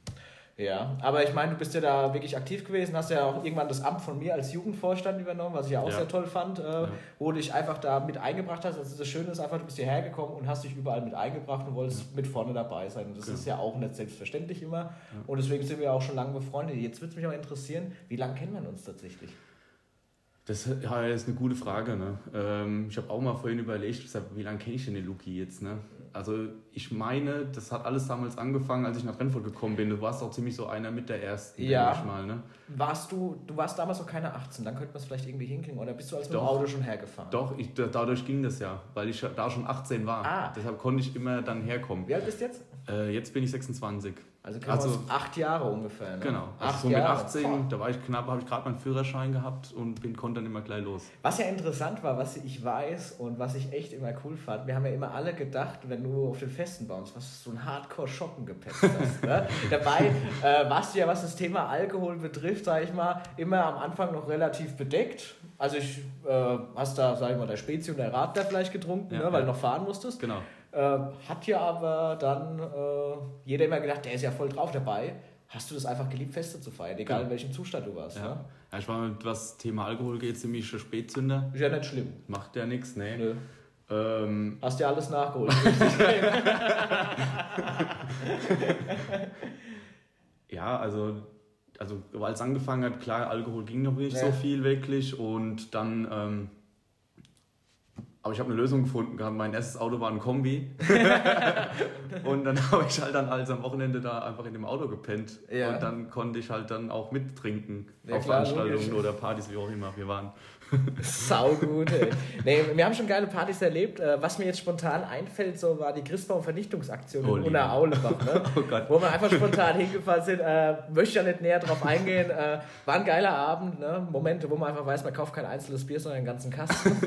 Ja, aber ich meine, du bist ja da wirklich aktiv gewesen, hast ja auch irgendwann das Amt von mir als Jugendvorstand übernommen, was ich ja auch Ja. sehr toll fand, äh, Ja. wo du dich einfach da mit eingebracht hast. Also das Schöne ist einfach, du bist hierher gekommen und hast dich überall mit eingebracht und wolltest mit vorne dabei sein. Und das Genau. ist ja auch nicht selbstverständlich immer. Und deswegen sind wir auch schon lange befreundet. Jetzt würde es mich aber interessieren, wie lange kennen wir uns tatsächlich? Das ja, ist eine gute Frage. Ne? Ähm, ich habe auch mal vorhin überlegt, wie lange kenne ich denn den Luki jetzt? Ne? Also ich meine, das hat alles damals angefangen, als ich nach Trennfurt gekommen bin. Du warst auch ziemlich so einer mit der ersten, Ja. denke ich mal. Ne? Warst du, du warst damals noch keine 18, dann könnte man es vielleicht irgendwie hinkriegen. Oder bist du als mit dem Doch. Auto schon hergefahren? Doch, ich, da- dadurch ging das ja, weil ich da schon 18 war. Ah. Deshalb konnte ich immer dann herkommen. Wie alt bist du jetzt? Äh, jetzt bin ich 26. Also, kennen Also- acht Jahre ungefähr. Ne? Genau. Also acht so mit Jahre. 18, Boah. da war ich knapp, habe ich gerade meinen Führerschein gehabt und bin, konnte dann immer gleich los. Was ja interessant war, was ich weiß und was ich echt immer cool fand, wir haben ja immer alle gedacht, wenn du auf den Festen bei uns was so ein Hardcore-Shoppen gepetzt hast. ne? Dabei äh, warst du ja, was das Thema Alkohol betrifft, sage ich mal, immer am Anfang noch relativ bedeckt. Also ich äh, hast da, sag ich mal, der Spezi und der Radler vielleicht getrunken, Ja, ne, weil ja. du noch fahren musstest. Genau. Äh, hat ja aber dann äh, jeder immer gedacht, der ist ja voll drauf dabei. Hast du das einfach geliebt, Feste zu feiern, egal in Genau. welchem Zustand du warst. Ja. Ne? ja, ich war, was Thema Alkohol geht, ziemlich Spätzünder. Ist ja nicht schlimm. Macht ja nichts, ne? Nö. Ähm, Hast ja alles nachgeholt. Ja, also, also als es angefangen hat, klar, Alkohol ging noch nicht Ja. so viel wirklich und dann ähm, Aber ich habe eine Lösung gefunden gehabt. Mein erstes Auto war ein Kombi. und dann habe ich halt dann also am Wochenende da einfach in dem Auto gepennt. Ja. Und dann konnte ich halt dann auch mittrinken Ja, auf klar, Veranstaltungen logisch. oder Partys, wie auch immer wir waren. Sau gut, ey. Nee, wir haben schon geile Partys erlebt. Äh, Was mir jetzt spontan einfällt, so war die Christbaum-Vernichtungsaktion Oh, in. Unna-Aulebach, ne? Oh wo wir einfach spontan hingefahren sind. Äh, möchte ja nicht näher drauf eingehen. Äh, war ein geiler Abend, ne? Momente, wo man einfach weiß, man kauft kein einzelnes Bier, sondern einen ganzen Kasten.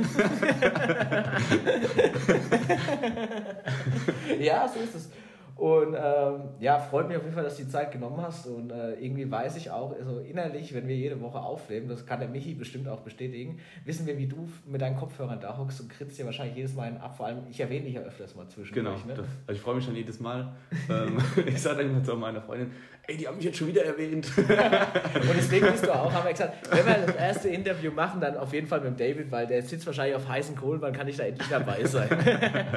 ja, so ist es. Und ähm, ja, freut mich auf jeden Fall, dass du die Zeit genommen hast. Und äh, irgendwie weiß ich auch, also innerlich, wenn wir jede Woche aufnehmen, das kann der Michi bestimmt auch bestätigen, wissen wir, wie du mit deinen Kopfhörern da hockst und kritzt dir wahrscheinlich jedes Mal einen ab. Vor allem, ich erwähne dich ja öfters mal zwischendurch. Genau. Ne? Das, also ich freue mich schon jedes Mal. ähm, ich sage dann immer zu meiner Freundin, ey, die haben mich jetzt schon wieder erwähnt. Und deswegen bist du auch, haben wir gesagt, wenn wir das erste Interview machen, dann auf jeden Fall mit dem David, weil der sitzt wahrscheinlich auf heißen Kohlen, wann kann ich da endlich dabei sein?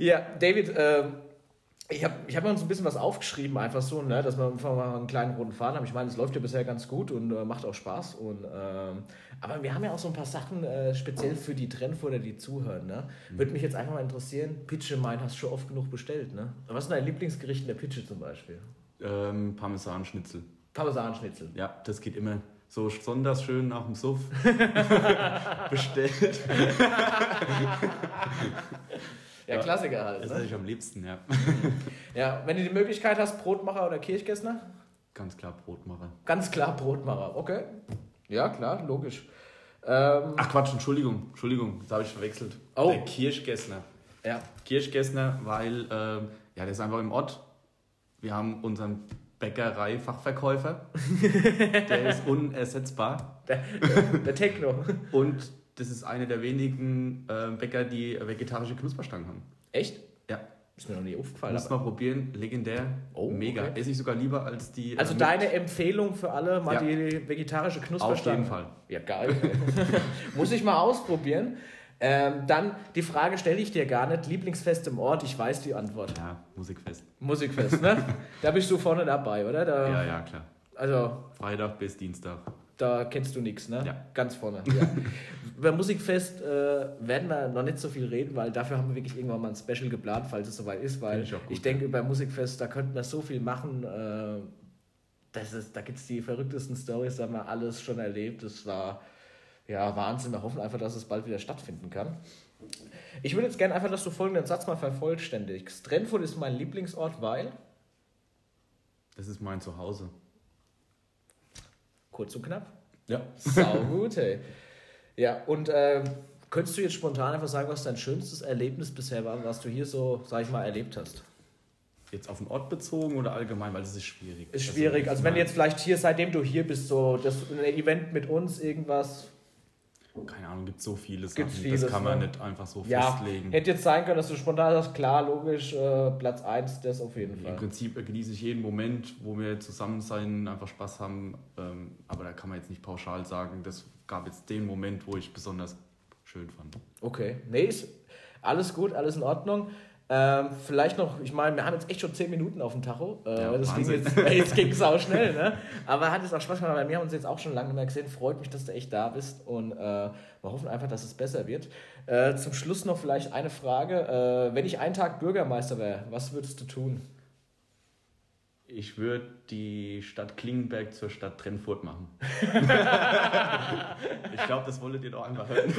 ja, David, ähm, ich habe ich hab mir uns ein bisschen was aufgeschrieben, einfach so, ne, dass wir einfach mal einen kleinen roten Faden haben. Ich meine, es läuft ja bisher ganz gut und äh, macht auch Spaß. Und, ähm, aber wir haben ja auch so ein paar Sachen äh, speziell für die Trendfutter, die zuhören. Ne? Würde mich jetzt einfach mal interessieren, Pitsche mein hast du schon oft genug bestellt. Ne? Was ist dein Lieblingsgericht in der Pitsche zum Beispiel? ähm, Parmesanschnitzel. Parmesanschnitzel. Ja, das geht immer so sonntags schön nach dem Suff bestellt. Ja. Klassiker halt. Das Ne? esse ich am liebsten, ja. Ja, wenn du die Möglichkeit hast, Brotmacher oder Kirchgessner? Ganz klar Brotmacher. Ganz klar Brotmacher, okay. Ja, klar, logisch. Ähm, Ach Quatsch, Entschuldigung, Entschuldigung, das habe ich verwechselt. Oh. Der Kirschgessner. ja. Kirschgessner, weil ähm, ja, der ist einfach im Ort. Wir haben unseren Bäckerei-Fachverkäufer. der ist unersetzbar. Der, der Techno. Und das ist einer der wenigen äh, Bäcker, die vegetarische Knusperstangen haben. Echt? Ja, Ist mir noch nie aufgefallen. muss mal probieren. Legendär. Oh, Mega. okay. Esse ich sogar lieber als die. Also äh, deine Empfehlung für alle, mal Ja. die vegetarische Knusperstange. Auf jeden Fall. Ja, geil. Muss ich mal ausprobieren. Ähm, dann die Frage stelle ich dir gar nicht. Lieblingsfest im Ort, ich weiß die Antwort. Ja, Musikfest. Musikfest, ne? da bist du vorne dabei, oder? Da, Ja, ja, klar. Also, Freitag bis Dienstag. Da kennst du nichts, ne? Ja. Ganz vorne. Ja. Über Musikfest äh, werden wir noch nicht so viel reden, weil dafür haben wir wirklich irgendwann mal ein Special geplant, falls es soweit ist, weil ich gut, ich denke, über Musikfest, da könnten wir so viel machen. Äh, das ist, da gibt es die verrücktesten Stories, da haben wir alles schon erlebt. Das war ja Wahnsinn. Wir hoffen einfach, dass es bald wieder stattfinden kann. Ich würde jetzt gerne einfach, dass du folgenden Satz mal vervollständigst. Trennfurt ist mein Lieblingsort, weil, Das ist mein Zuhause. Kurz und knapp, Ja. Sau gut, hey. Ja, und ähm, könntest du jetzt spontan einfach sagen, was dein schönstes Erlebnis bisher war, was du hier so, sag ich mal, erlebt hast? Jetzt auf den Ort bezogen oder allgemein, weil das ist schwierig. Ist schwierig. Also wenn du jetzt vielleicht hier, seitdem du hier bist, so das ein Event mit uns, irgendwas. Keine Ahnung, gibt so viele Sachen. Gibt's vieles, das kann man ne? nicht einfach so Ja, festlegen. hätte jetzt sein können, dass du spontan sagst, klar, logisch, äh, Platz 1, das auf jeden Im Fall. Prinzip genieße ich jeden Moment, wo wir zusammen sein, einfach Spaß haben. Ähm, aber da kann man jetzt nicht pauschal sagen, das gab jetzt den Moment, wo ich besonders schön fand. Okay, nee, ist alles gut, alles in Ordnung. Ähm, vielleicht noch, ich meine, wir haben jetzt echt schon 10 Minuten auf dem Tacho. Äh, Ja, das ging jetzt, jetzt ging es auch schnell, ne? Aber hat es auch Spaß gemacht, weil wir haben uns jetzt auch schon lange mehr gesehen. Freut mich, dass du echt da bist und äh, wir hoffen einfach, dass es besser wird. Äh, zum Schluss noch vielleicht eine Frage. Äh, wenn ich einen Tag Bürgermeister wäre, was würdest du tun? Ich würde die Stadt Klingenberg zur Stadt Trennfurt machen. ich glaube, das wolltet ihr doch einfach hören.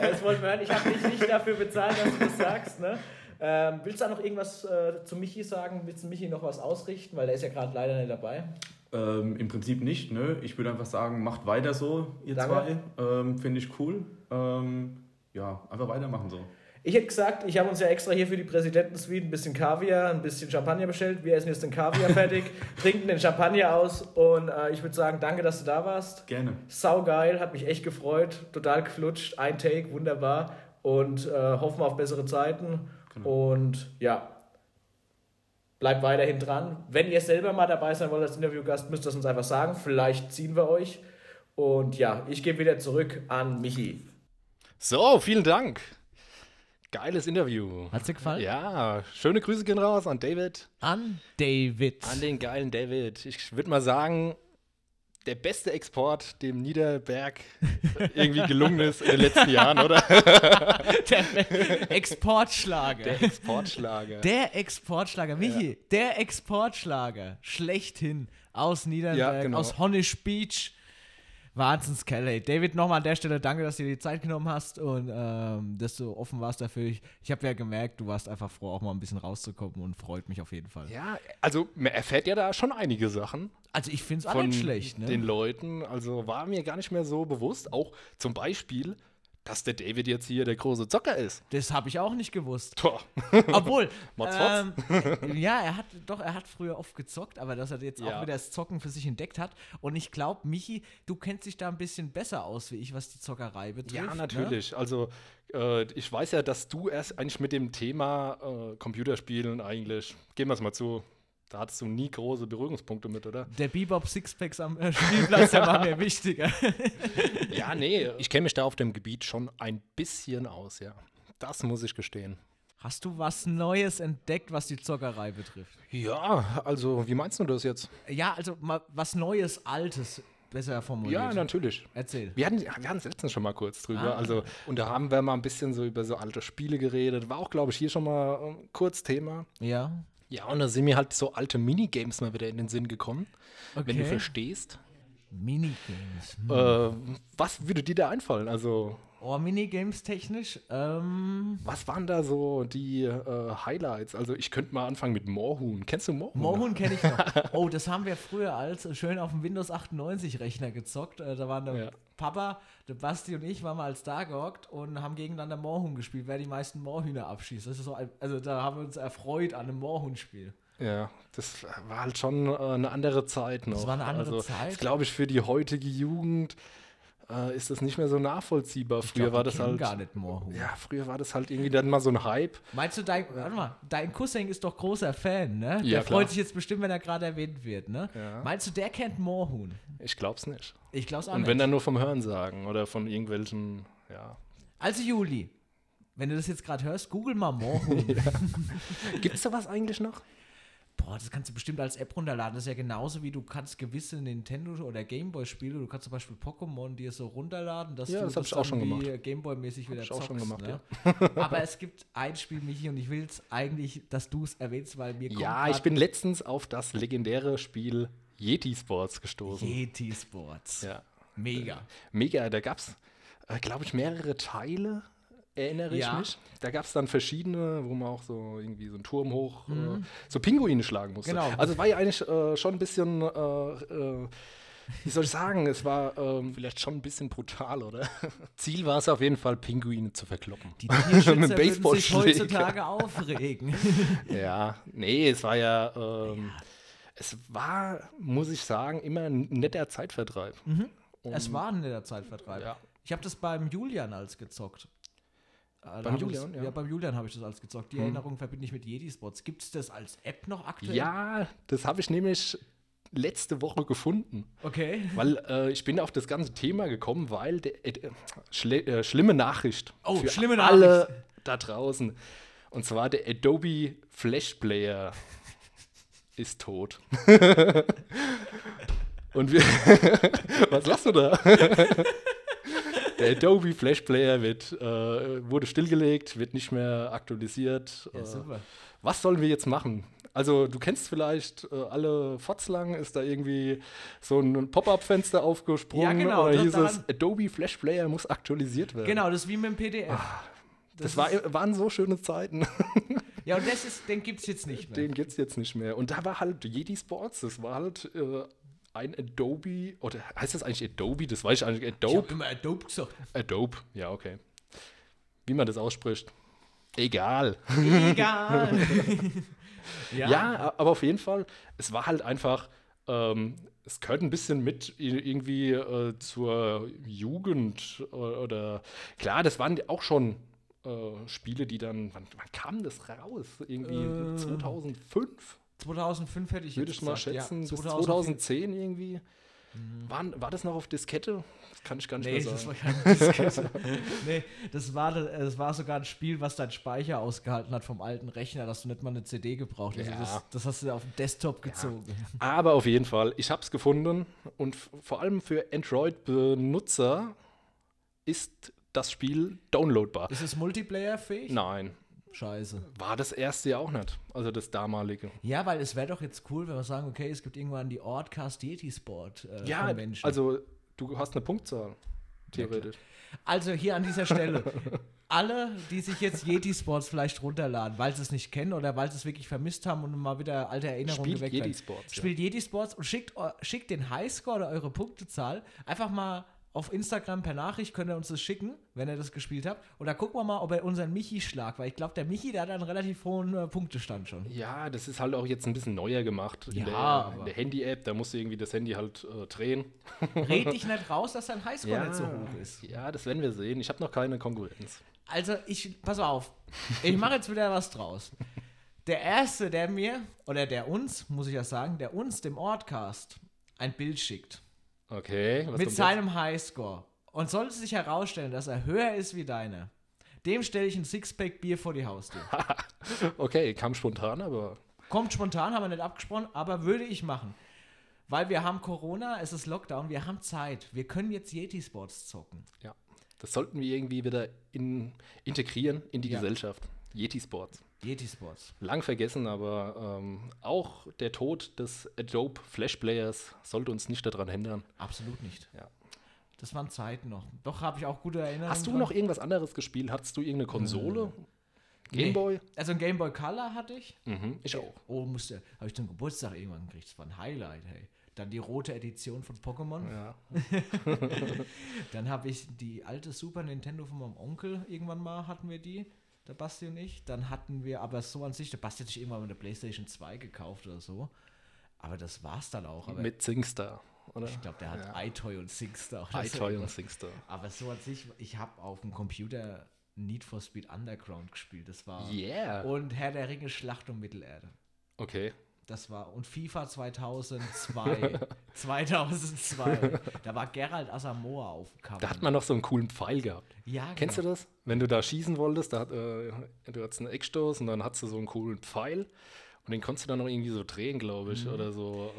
Das wollten wir hören. Ich habe dich nicht dafür bezahlt, dass du das sagst, ne? Ähm, willst du da noch irgendwas äh, zu Michi sagen? Willst du Michi noch was ausrichten? Weil der ist ja gerade leider nicht dabei. Ähm, Im Prinzip nicht, ne? Ich würde einfach sagen, macht weiter so, ihr Danke. zwei. Ähm, Finde ich cool. Ähm, ja, einfach weitermachen so. Ich hätte gesagt, ich habe uns ja extra hier für die Präsidentensuite ein bisschen Kaviar, ein bisschen Champagner bestellt. Wir essen jetzt den Kaviar fertig, trinken den Champagner aus und äh, ich würde sagen, danke, dass du da warst. Gerne. Sau geil, hat mich echt gefreut, total geflutscht, ein Take, wunderbar und äh, hoffen wir auf bessere Zeiten. Genau. Und ja, bleibt weiterhin dran. Wenn ihr selber mal dabei sein wollt als Interviewgast, müsst ihr es uns einfach sagen. Vielleicht ziehen wir euch. Und ja, ich gebe wieder zurück an Michi. So, vielen Dank. Geiles Interview. Hat's dir gefallen? Ja, schöne Grüße gehen raus an David. An David. An den geilen David. Ich würde mal sagen, der beste Export, dem Niederberg irgendwie gelungen ist in den letzten Jahren, oder? Der Exportschlager. Der Exportschlager. Der Exportschlager, Michi, der Exportschlager, schlechthin aus Niedernberg, Ja, genau. aus Honnish Beach. Wahnsinnskerl, ey. David, nochmal an der Stelle danke, dass du dir die Zeit genommen hast und ähm, dass du offen warst dafür. Ich, ich habe ja gemerkt, du warst einfach froh, auch mal ein bisschen rauszukommen und freut mich auf jeden Fall. Ja, also man erfährt ja da schon einige Sachen Also ich finde es auch nicht schlecht, ne? den Leuten. Also war mir gar nicht mehr so bewusst. Auch zum Beispiel, dass der David jetzt hier der große Zocker ist. Das habe ich auch nicht gewusst. Toh. Obwohl, ähm, ja, er hat doch, er hat früher oft gezockt, aber dass er jetzt auch Ja. wieder das Zocken für sich entdeckt hat. Und ich glaube, Michi, du kennst dich da ein bisschen besser aus wie ich, was die Zockerei betrifft. Ja, Ne? natürlich. Also äh, ich weiß ja, dass du erst eigentlich mit dem Thema äh, Computerspielen eigentlich, gehen wir es mal zu, da hattest du nie große Berührungspunkte mit, oder? Der Bebop Sixpacks am äh, Spielplatz, der war mir wichtiger. Ja, nee. Ich kenne mich da auf dem Gebiet schon ein bisschen aus, ja. Das muss ich gestehen. Hast du was Neues entdeckt, was die Zockerei betrifft? Ja, also wie meinst du das jetzt? Ja, also mal was Neues, Altes, besser formuliert. Ja, natürlich. Erzähl. Wir hatten wir es letztens schon mal kurz drüber. Ah. Also, und da haben wir mal ein bisschen so über so alte Spiele geredet. War auch, glaube ich, hier schon mal ähm, kurz Thema. Ja. Ja, und da sind mir halt so alte Minigames mal wieder in den Sinn gekommen. Wenn du Okay. verstehst. Minigames. Hm. Äh, was würde dir da einfallen? Also, Oh, Minigames technisch. Ähm, was waren da so die äh, Highlights? Also, ich könnte mal anfangen mit Moorhuhn. Kennst du Moorhuhn? Moorhuhn kenne ich noch. Oh, das haben wir früher als schön auf dem Windows 98 Rechner gezockt. Äh, da waren der Ja. Papa, der Basti und ich waren mal als da gehockt und haben gegeneinander Moorhuhn gespielt, wer die meisten Moorhühner abschießt. Das ist so ein, also da haben wir uns erfreut an einem Moorhuhn-Spiel. Ja, das war halt schon äh, eine andere Zeit noch. war eine andere also, Zeit. Das glaube ich für die heutige Jugend äh, ist das nicht mehr so nachvollziehbar. Früher glaub, war das halt. gar nicht Moorhuhn. Ja, früher war das halt irgendwie dann mal so ein Hype. Meinst du, dein, warte mal, dein Cousin ist doch großer Fan, ne? Ja, der klar. freut sich jetzt bestimmt, wenn er gerade erwähnt wird, ne? Ja. Meinst du, der kennt Moorhuhn? Ich glaub's nicht. Ich glaube es auch Und nicht. wenn dann nur vom Hören sagen oder von irgendwelchen, ja. also Juli, wenn du das jetzt gerade hörst, google mal Moorhuhn. Gibt's da was eigentlich noch? Boah, das kannst du bestimmt als App runterladen. Das ist ja genauso wie du kannst gewisse Nintendo- oder Gameboy-Spiele, du kannst zum Beispiel Pokémon dir so runterladen, dass Ja, du das hab ich auch schon gemacht. Gameboy-mäßig wieder ich auch zockst. schon gemacht, ne? Aber es gibt ein Spiel, Michi, und ich will es eigentlich, dass du es erwähnst, weil mir kommt Ja, ich bin letztens auf das legendäre Spiel Yeti Sports gestoßen. Yeti Sports. Ja. Mega. Mega, da gab's, äh, glaube ich, mehrere Teile, erinnere Ja. ich mich. Da gab es dann verschiedene, wo man auch so irgendwie so einen Turm hoch, äh, so Pinguine schlagen musste. Mhm. Genau. Also es war ja eigentlich äh, schon ein bisschen, äh, äh, wie soll ich sagen, es war ähm, vielleicht schon ein bisschen brutal, oder? Ziel war es auf jeden Fall, Pinguine zu verkloppen. Die Tierschützer Mit würden sich heutzutage aufregen. Ja, nee, es war ja, ähm, es war, muss ich sagen, immer ein netter Zeitvertreib. es war ein netter Zeitvertreib. Ja. Ich habe das beim Julian als gezockt. Äh, Beim Julian, das, ja. Ja. beim Julian habe ich das als gezockt. Die Erinnerung verbinde ich mit Jedi-Spots. Gibt es das als App noch aktuell? Ja, das habe ich nämlich letzte Woche gefunden. Okay. Weil äh, ich bin auf das ganze Thema gekommen, weil der, äh, schle äh, schlimme Nachricht Oh, für schlimme alle da draußen. Und zwar der Adobe Flash Player ist tot. Und wir Was lachst du da? Der Adobe Flash Player wird, äh, wurde stillgelegt, wird nicht mehr aktualisiert. Ja, Äh, super. was sollen wir jetzt machen? Also, du kennst vielleicht äh, alle Fotzlang, ist da irgendwie so ein Pop-Up-Fenster aufgesprungen Ja, genau, oder das- hieß es, Adobe Flash Player muss aktualisiert werden. Genau, das ist wie mit dem PDF. Ah, Das, war, waren so schöne Zeiten. Ja, und das ist, den gibt es jetzt nicht mehr. Den gibt es jetzt nicht mehr. Und da war halt Jedi Sports, das war halt äh, ein Adobe, oder heißt das eigentlich Adobe? Das weiß ich eigentlich, ich Adobe. habe immer Adobe gesagt. Adobe, ja, okay. Wie man das ausspricht. Egal. Egal. ja. Ja, aber auf jeden Fall, es war halt einfach, ähm, es gehört ein bisschen mit irgendwie äh, zur Jugend oder klar, das waren auch schon äh, Spiele, die dann, wann, wann kam das raus? Irgendwie Äh, 2005, 2005 hätte ich würde jetzt ich mal gesagt, schätzen, ja, bis 2004. 2010 irgendwie. War, war das noch auf Diskette? Das kann ich gar nicht Nee, mehr das war sagen. keine Diskette. nee, das war, das war sogar ein Spiel, was dein Speicher ausgehalten hat vom alten Rechner, dass du nicht mal eine CD gebraucht hast. Also Ja. das, das hast du auf dem Desktop gezogen. Aber auf jeden Fall, ich habe es gefunden und vor allem für Android-Benutzer ist das Spiel downloadbar. Ist es multiplayer-fähig? Nein, Scheiße. war das erste ja auch nicht. Also das damalige. Ja, weil es wäre doch jetzt cool, wenn wir sagen, okay, es gibt irgendwann die Ortcast Yeti Sport äh, Ja, Convention. also du hast eine Punktzahl, theoretisch. Also hier an dieser Stelle, alle, die sich jetzt Yeti Sports vielleicht runterladen, weil sie es nicht kennen oder weil sie es wirklich vermisst haben und mal wieder alte Erinnerungen Spielt geweckt Yeti. Sports, ja. Spielt Yeti Sports und schickt, schickt den Highscore oder eure Punktezahl einfach mal auf Instagram per Nachricht, könnt ihr uns das schicken, wenn ihr das gespielt habt. Und da gucken wir mal, ob er unseren Michi schlagt, weil ich glaube, der Michi, der hat einen relativ hohen äh, Punktestand schon. Ja, das ist halt auch jetzt ein bisschen neuer gemacht. Ja, in der, aber- in der Handy-App, da musst du irgendwie das Handy halt äh, drehen. Red dich nicht raus, dass dein Highscore Ja. nicht so hoch ist. Ja, das werden wir sehen. Ich habe noch keine Konkurrenz. Also, ich, pass auf, ich mache jetzt wieder was draus. Der Erste, der mir, oder der uns, muss ich ja sagen, der uns, dem Ortcast, ein Bild schickt. Okay, mit seinem Highscore. Und sollte sich herausstellen, dass er höher ist wie deiner, dem stelle ich ein Sixpack Bier vor die Haustür. Okay, kam spontan, aber Kommt spontan, haben wir nicht abgesprochen, aber würde ich machen. Weil wir haben Corona, es ist Lockdown, wir haben Zeit. Wir können jetzt Yeti-Sports zocken. ja. Das sollten wir irgendwie wieder in, integrieren in die Ja. Gesellschaft. Yeti Sports. Yeti-Sports. Lang vergessen, aber ähm, auch der Tod des Adobe Flash Players sollte uns nicht daran hindern. Absolut nicht. Ja. Das waren Zeiten noch. Doch habe ich auch gute Erinnerungen. Hast du dran. noch irgendwas anderes gespielt? Hattest du irgendeine Konsole? Gameboy? Nee. Also ein Game Boy Color hatte ich. Mhm, ich auch. Oh, musste, habe ich zum Geburtstag irgendwann gekriegt. Das war ein Highlight, hey. Dann die rote Edition von Pokémon. Ja. Dann habe ich die alte Super Nintendo von meinem Onkel, irgendwann mal hatten wir die, der Basti und ich. Dann hatten wir aber so an sich, der Basti hat sich irgendwann mal eine Playstation 2 gekauft oder so. Aber das war's dann auch. Aber Mit SingStar, oder? ich glaube, der hat Ja. iToy und SingStar. oder so iToy und. SingStar. Aber so an sich, ich habe auf dem Computer Need for Speed Underground gespielt. Das war. Yeah. Und Herr der Ringe Schlacht um Mittelerde. Okay. Das war. Und FIFA 2002. 2002. Da war Gerald Asamoah auf dem Cover. Da hat man noch so einen coolen Pfeil gehabt. ja, Kennst genau. du das? Wenn du da schießen wolltest, da hat, äh, du hattest einen Eckstoß und dann hattest du so einen coolen Pfeil und den konntest du dann noch irgendwie so drehen, glaube Mhm. ich, oder so.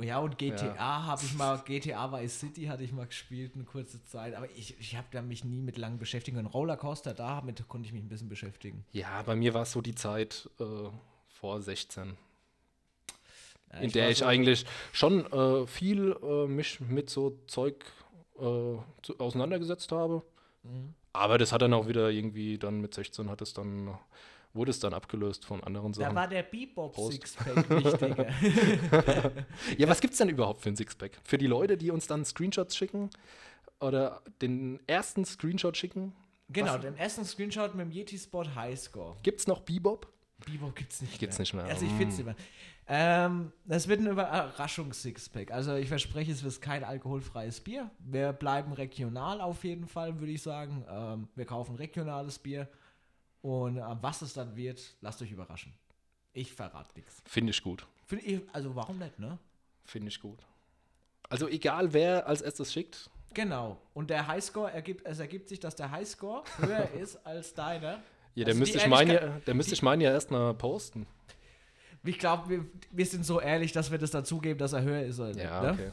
Äh, Ja, und GTA habe ich mal, GTA Vice City hatte ich mal gespielt, eine kurze Zeit. Aber ich, ich habe da mich nie mit lang beschäftigt. Und Rollercoaster, damit konnte ich mich ein bisschen beschäftigen. ja, bei mir war es so die Zeit äh, vor 16, Ja, in der ich so- eigentlich schon äh, viel äh, mich mit so Zeug äh, zu, auseinandergesetzt habe. Mhm. Aber das hat dann auch wieder irgendwie, dann mit 16 hat es dann, wurde es dann abgelöst von anderen Da Sachen. war der Bebop Prost. Sixpack wichtiger. Ja, was gibt es denn überhaupt für ein Sixpack? Für die Leute, die uns dann Screenshots schicken oder den ersten Screenshot schicken, genau, Was? den ersten Screenshot mit dem Yeti Sport Highscore. gibt es noch Bebop? Bebop gibt's nicht Gibt's mehr. nicht mehr. Also ich finde es nicht mehr. Ähm, das wird ein Überraschungs-Sixpack. Also ich verspreche, es wird kein alkoholfreies Bier. Wir bleiben regional auf jeden Fall, würde ich sagen. Ähm, wir kaufen regionales Bier. Und äh, was es dann wird, lasst euch überraschen. Ich verrate nichts. Finde ich gut. Find ich- Also warum nicht, ne? Finde ich gut. Also egal, wer als erstes schickt. Genau. Und der Highscore ergibt, es ergibt sich, dass der Highscore höher ist als deiner. Ja, der Also müsste ich meinen ja, Ehrlichkeit- der müsste ich meinen ja erstmal posten. Ich glaube, wir, wir sind so ehrlich, dass wir das dazugeben, dass er höher ist. Oder Ja, ne? okay.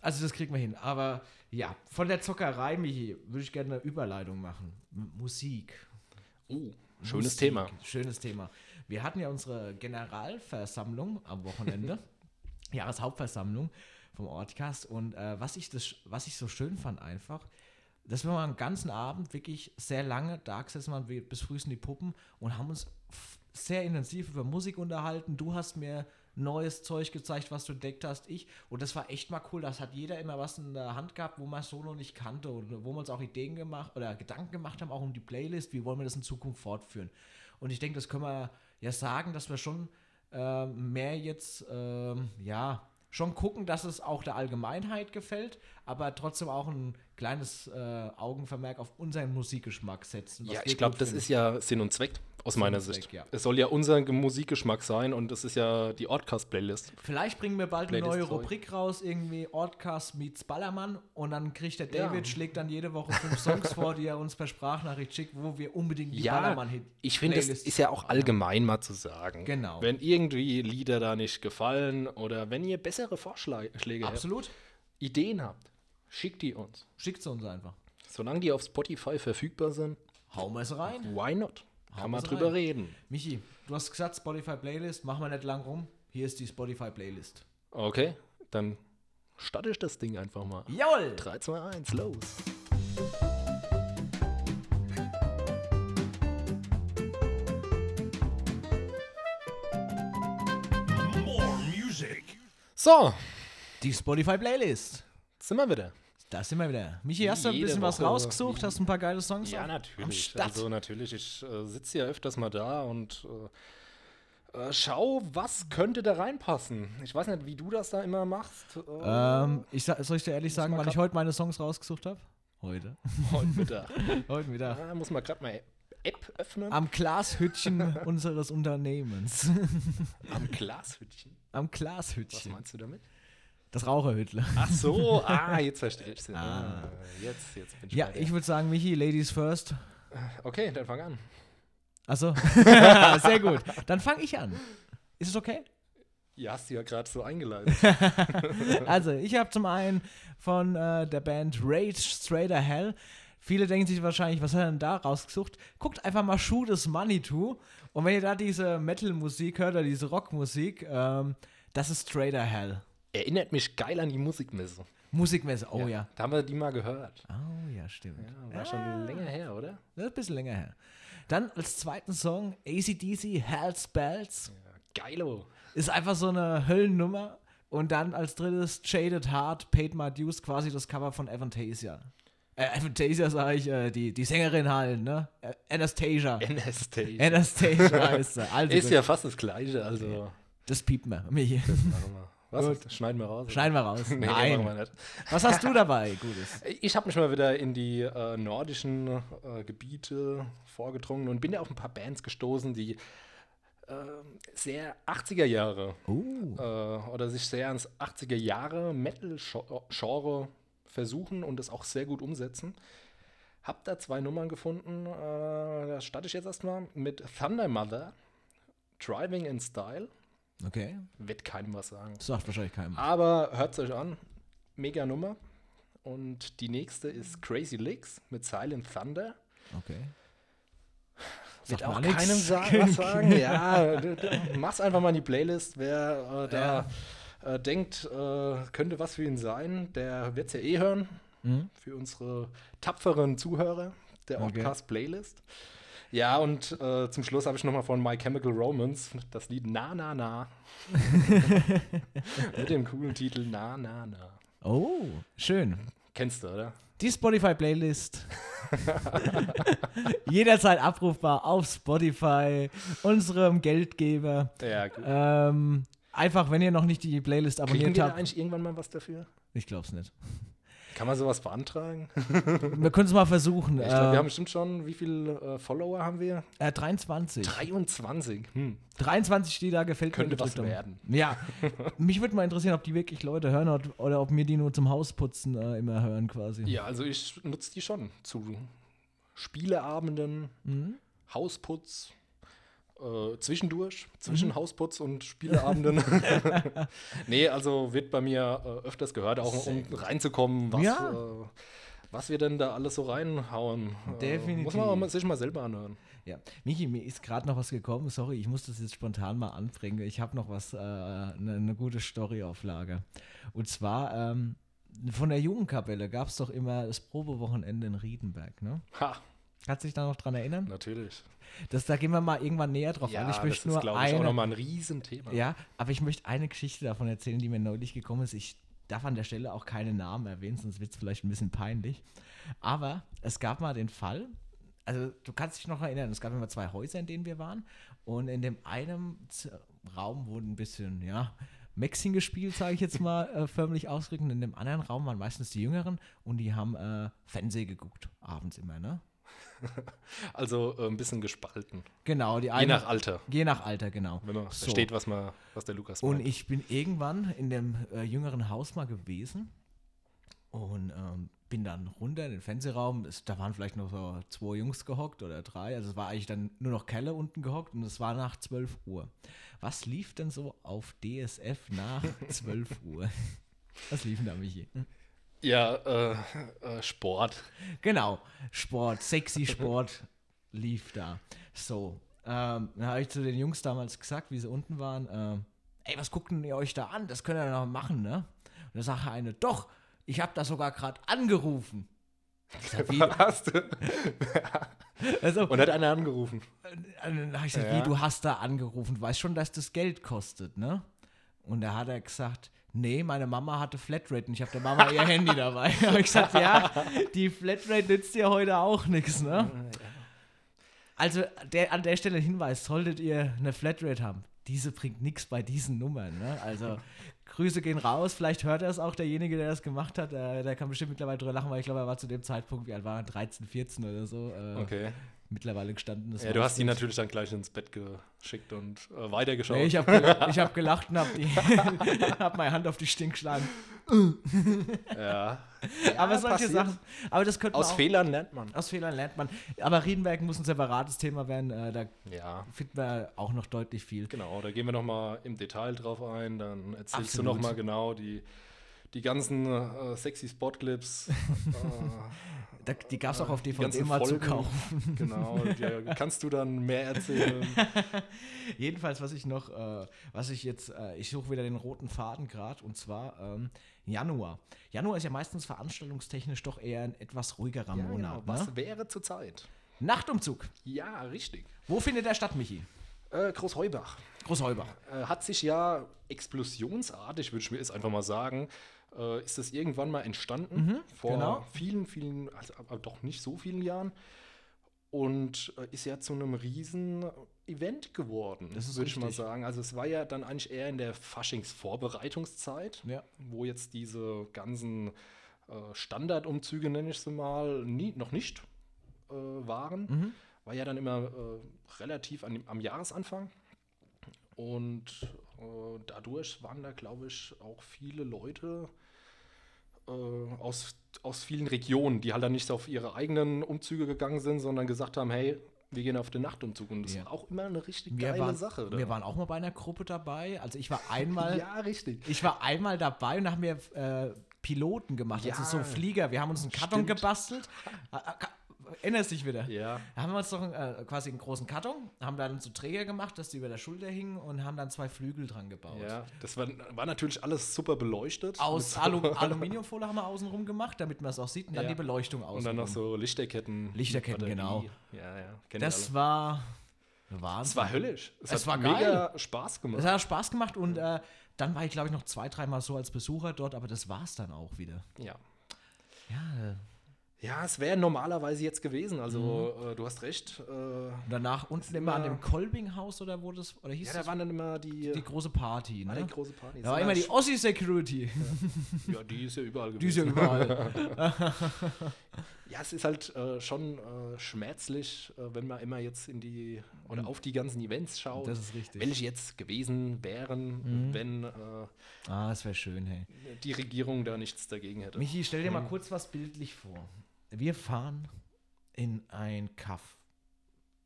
Also das kriegen wir hin. Aber ja, von der Zockerei, Michi, würde ich gerne eine Überleitung machen. M Musik. Uh, schönes Musik. Thema. Schönes Thema. Wir hatten ja unsere Generalversammlung am Wochenende. Jahreshauptversammlung vom Ortcast. Und äh, was, ich das, was ich so schön fand einfach, dass wir mal einen ganzen Abend wirklich sehr lange da gesessen wir bis früh in die Puppen und haben uns sehr intensiv über Musik unterhalten. Du hast mir neues Zeug gezeigt, was du entdeckt hast, ich. Und das war echt mal cool. Das hat jeder immer was in der Hand gehabt, wo man so noch nicht kannte und wo wir uns auch Ideen gemacht oder Gedanken gemacht haben, auch um die Playlist, wie wollen wir das in Zukunft fortführen. Und ich denke, das können wir ja sagen, dass wir schon ähm, mehr jetzt, ähm, ja, schon gucken, dass es auch der Allgemeinheit gefällt, aber trotzdem auch ein kleines äh, Augenvermerk auf unseren Musikgeschmack setzen. Ja, ich glaube, das ist ja Sinn und Zweck aus meiner Sicht. ja. Es soll ja unser Ge- Musikgeschmack sein und es ist ja die Oddcast-Playlist. Vielleicht bringen wir bald eine Playlist neue Zeug. Rubrik raus, irgendwie Ortcast meets Ballermann und dann kriegt der Ja. David, schlägt dann jede Woche fünf Songs vor, die er uns per Sprachnachricht schickt, wo wir unbedingt die Ja, Ballermann-Hit ich finde, es Playlist ist ja auch allgemein mal zu sagen. Genau. Wenn irgendwie Lieder da nicht gefallen oder wenn ihr bessere Vorschläge habt, Absolut. Ideen habt, schickt die uns. Schickt sie uns einfach. Solange die auf Spotify verfügbar sind, Hauen wir es rein. why not? Kann man drüber rein. reden. Michi, du hast gesagt Spotify Playlist, machen wir nicht lang rum. Hier ist die Spotify Playlist. Okay, dann starte ich das Ding einfach mal. Jawohl! 3, 2, 1, los. So, Die Spotify Playlist. sind wir wieder. Da sind wir wieder. Michi, hast du ein bisschen was Woche. rausgesucht? Hast du ein paar geile Songs? Ja, am natürlich. Also natürlich, ich äh, sitze ja öfters mal da und äh, äh, schau, was könnte da reinpassen. Ich weiß nicht, wie du das da immer machst. Äh, Ähm, ich soll ich dir ehrlich sagen, wann ich heute meine Songs rausgesucht habe? Heute. heute Mittag. heute wieder. Ah, muss man gerade mal App öffnen. Am Glashütchen unseres Unternehmens. Am Glashütchen. Am Was Glashütchen. meinst du damit? Das Raucherhüttle. Ach so, ah, jetzt verstehe ich es. Ah, jetzt, jetzt bin ich Ja, ich würde sagen, Michi, Ladies first. Okay, dann fang an. Achso. Sehr gut. Dann fange ich an. Ist es okay? Ja, hast du ja gerade so eingeleitet. Also, ich habe zum einen von äh, der Band Rage Straighter Hell. Viele denken sich wahrscheinlich, was hat er denn da rausgesucht? Guckt einfach mal Shoot is Money to. Und wenn ihr da diese Metal-Musik hört oder diese Rockmusik, ähm, das ist Straighter Hell. Erinnert mich geil an die Musikmesse. Musikmesse, oh ja. Da haben wir die mal gehört. Oh ja, stimmt. Ja, war schon länger her, oder? Das ist ein bisschen länger her. Dann als zweiten Song ACDC Hell's Bells. Geilo. Ist einfach so eine Höllennummer. Und dann als drittes Jaded Heart, Paid My Dues, quasi das Cover von Avantasia. Äh, Avantasia sage ich, äh, die, die Sängerin halt, ne? Äh, Anastasia. Anastasia. Anastasia heißt sie. Also Ist gut. ja fast das Gleiche, also. Das piept mir. Michi. Machen wir. Was? Gut. Schneiden wir raus. Schneiden wir raus. Nee, Nein. machen wir nicht. Was hast du dabei, Gutes? Ich habe mich mal wieder in die äh, nordischen äh, Gebiete vorgedrungen und bin ja auf ein paar Bands gestoßen, die äh, sehr 80er Jahre Oh. äh, oder sich sehr ans 80er Jahre Metal-Genre versuchen und es auch sehr gut umsetzen. Hab da zwei Nummern gefunden. Äh, da starte ich jetzt erstmal mit Thunder Mother, Driving in Style. Okay. Wird keinem was sagen. Sagt wahrscheinlich keinem. Aber hört es euch an. Mega Nummer. Und die nächste ist Crazy Licks mit Silent Thunder. Okay. Wird auch nix. keinem sa was sagen. Ja, mach's einfach mal in die Playlist. Wer äh, da äh, denkt, äh, könnte was für ihn sein, der wird's ja eh hören. Mhm. Für unsere tapferen Zuhörer der Okay. Outcast Playlist. Ja, und äh, zum Schluss habe ich nochmal von My Chemical Romance das Lied Na Na Na. Mit dem coolen Titel Na Na Na. Oh, schön. Kennst du, oder? Die Spotify-Playlist. Jederzeit abrufbar auf Spotify, unserem Geldgeber. Ja, gut. Ähm, einfach, wenn ihr noch nicht die Playlist Kriegen abonniert wir da habt. eigentlich irgendwann mal was dafür? Ich glaub's nicht. Kann man sowas beantragen? Wir können es mal versuchen. Ich glaube, wir äh, haben bestimmt schon, wie viele äh, Follower haben wir? äh, 23. 23. Hm. 23, die da gefällt Könnte mir was gedrückt werden. Ja, mich würde mal interessieren, ob die wirklich Leute hören oder, oder ob mir die nur zum Hausputzen äh, immer hören quasi. Ja, also ich nutze die schon zu Spieleabenden, Mhm. Hausputz, äh, zwischendurch, zwischen Mhm. Hausputz und Spieleabenden. nee, also wird bei mir äh, öfters gehört, auch um reinzukommen, was, Ja. äh, was wir denn da alles so reinhauen. Äh, Definitiv. muss man sich mal selber anhören. Ja, Michi, mir ist gerade noch was gekommen. Sorry, ich muss das jetzt spontan mal anbringen. Ich habe noch was, eine äh, ne gute Story auf Lager. Und zwar ähm, von der Jugendkapelle gab es doch immer das Probewochenende in Riedenberg. Ne? Ha, Kannst du dich da noch dran erinnern? natürlich. Das, da gehen wir mal irgendwann näher drauf Ja, an. Ich das möchte ist, nur glaube ich, auch nochmal ein Riesenthema. Ja, aber ich möchte eine Geschichte davon erzählen, die mir neulich gekommen ist. Ich darf an der Stelle auch keine Namen erwähnen, sonst wird es vielleicht ein bisschen peinlich. Aber es gab mal den Fall, also du kannst dich noch erinnern, es gab immer zwei Häuser, in denen wir waren. Und in dem einen Raum wurde ein bisschen, ja, Maxing gespielt, sage ich jetzt mal, äh, förmlich ausdrücken. In dem anderen Raum waren meistens die Jüngeren und die haben äh, Fernsehen geguckt, abends immer, ne? also äh, ein bisschen gespalten. Genau, die Je eine, nach Alter. je nach Alter, genau. Wenn man So. versteht, was, man, was der Lukas Und meint. ich bin irgendwann in dem äh, jüngeren Haus mal gewesen und ähm, bin dann runter in den Fernsehraum. Es, da waren vielleicht noch so zwei Jungs gehockt oder drei. Also es war eigentlich dann nur noch Kelle unten gehockt und es war nach 12 Uhr. Was lief denn so auf DSF nach 12 Uhr? Was lief denn da, Michi? Ja, äh, äh, Sport. Genau, Sport, sexy Sport lief da. So, ähm, dann habe ich zu den Jungs damals gesagt, wie sie unten waren, ähm, ey, was guckt denn ihr euch da an? Das könnt ihr noch machen, ne? Und da sagt eine, doch, ich habe da sogar gerade angerufen. Ich sag, wie, Hast du? also, Und hat einer angerufen. dann habe ich gesagt, Ja. wie, du hast da angerufen, du weißt schon, dass das Geld kostet, ne? Und da hat er gesagt, nee, meine Mama hatte Flatrate und ich habe der Mama ihr Handy dabei. Da habe ich gesagt, ja, die Flatrate nützt dir heute auch nichts, ne? Also der, an der Stelle ein Hinweis, solltet ihr eine Flatrate haben, diese bringt nichts bei diesen Nummern, ne? Also Grüße gehen raus, vielleicht hört er es auch, derjenige, der das gemacht hat, äh, der kann bestimmt mittlerweile drüber lachen, weil ich glaube, er war zu dem Zeitpunkt, wie alt war er, 13, 14 oder so, äh, Okay. Mittlerweile gestanden. Ja, du hast ihn natürlich dann gleich ins Bett geschickt und äh, weitergeschaut. Nee, ich habe gel ich hab gelacht und habe hab meine Hand auf die Stirn geschlagen. ja. aber solche passiert. Sachen. Aber das könnte Aus auch, Fehlern lernt man. Aus Fehlern lernt man. Aber Riedenberg muss ein separates Thema werden. Äh, da Ja. finden wir auch noch deutlich viel. Genau, da gehen wir nochmal im Detail drauf ein. Dann erzählst Absolut. du nochmal genau die, die ganzen äh, sexy Spotclips. äh, die gab es auch auf die DVD mal zu Folgen. kaufen. Genau, ja, kannst du dann mehr erzählen? Jedenfalls, was ich noch, äh, was ich jetzt, äh, ich suche wieder den roten Faden gerade und zwar ähm, Januar. Januar ist ja meistens veranstaltungstechnisch doch eher ein etwas ruhigerer Ja, genau. Monat. Was Ne? wäre zurzeit? Nachtumzug. Ja, richtig. Wo findet der statt, Michi? Äh, Großheubach. Großheubach. äh, hat sich ja explosionsartig, würde ich mir jetzt einfach mal sagen, äh, ist das irgendwann mal entstanden. vor genau. vielen, vielen, also, aber doch nicht so vielen Jahren. Und äh, ist ja zu einem riesen Event geworden, würde ich mal sagen. Also es war ja dann eigentlich eher in der Faschingsvorbereitungszeit, Ja. wo jetzt diese ganzen äh, Standardumzüge, nenne ich sie mal, nie, noch nicht äh, waren. Mhm. War ja dann immer äh, relativ an, am Jahresanfang. Und äh, dadurch waren da, glaube ich, auch viele Leute äh, aus, aus vielen Regionen, die halt dann nicht auf ihre eigenen Umzüge gegangen sind, sondern gesagt haben, hey, wir gehen auf den Nachtumzug. Und das Ja. war auch immer eine richtig Wir geile waren, Sache. oder? wir waren auch mal bei einer Gruppe dabei. Also ich war einmal, ja, richtig. ich war einmal dabei und da haben wir äh, Piloten gemacht, Ja. also so Flieger. Wir haben uns einen Karton Stimmt. gebastelt. Erinnerst dich wieder? Ja. Da haben wir uns doch äh, quasi einen großen Karton, haben dann so Träger gemacht, dass die über der Schulter hingen und haben dann zwei Flügel dran gebaut. Ja, das war, war natürlich alles super beleuchtet. Aus Alu Aluminiumfolie haben wir außenrum gemacht, damit man es auch sieht und dann Ja. die Beleuchtung aus. Und dann noch so Lichterketten. Lichterketten, genau. Ja, ja. Kennen Das war. Wahnsinn. Es war höllisch. Es, Es hat war mega Spaß gemacht. Das hat Spaß gemacht und äh, dann war ich, glaube ich, noch zwei, dreimal so als Besucher dort, aber das war es dann auch wieder. ja. Ja, äh, Ja, es wäre normalerweise jetzt gewesen. Also, Mhm. äh, du hast recht. Äh, danach unten immer an immer- dem Kolbinghaus oder wo das, oder hieß ja, da das? waren dann immer die, die große Party, ne? die große Party. Da war immer die Ossi-Security. Ja, die ist ja überall gewesen. Die ist ja überall. Ja, es ist halt äh, schon äh, schmerzlich, äh, wenn man immer jetzt in die oder auf die ganzen Events schaut. Mhm. Das ist richtig. Welche jetzt gewesen wären, wenn äh, ah, das wäre schön, hey. die Regierung da nichts dagegen hätte. Michi, stell dir mal kurz was bildlich vor. Wir fahren in ein Kaff.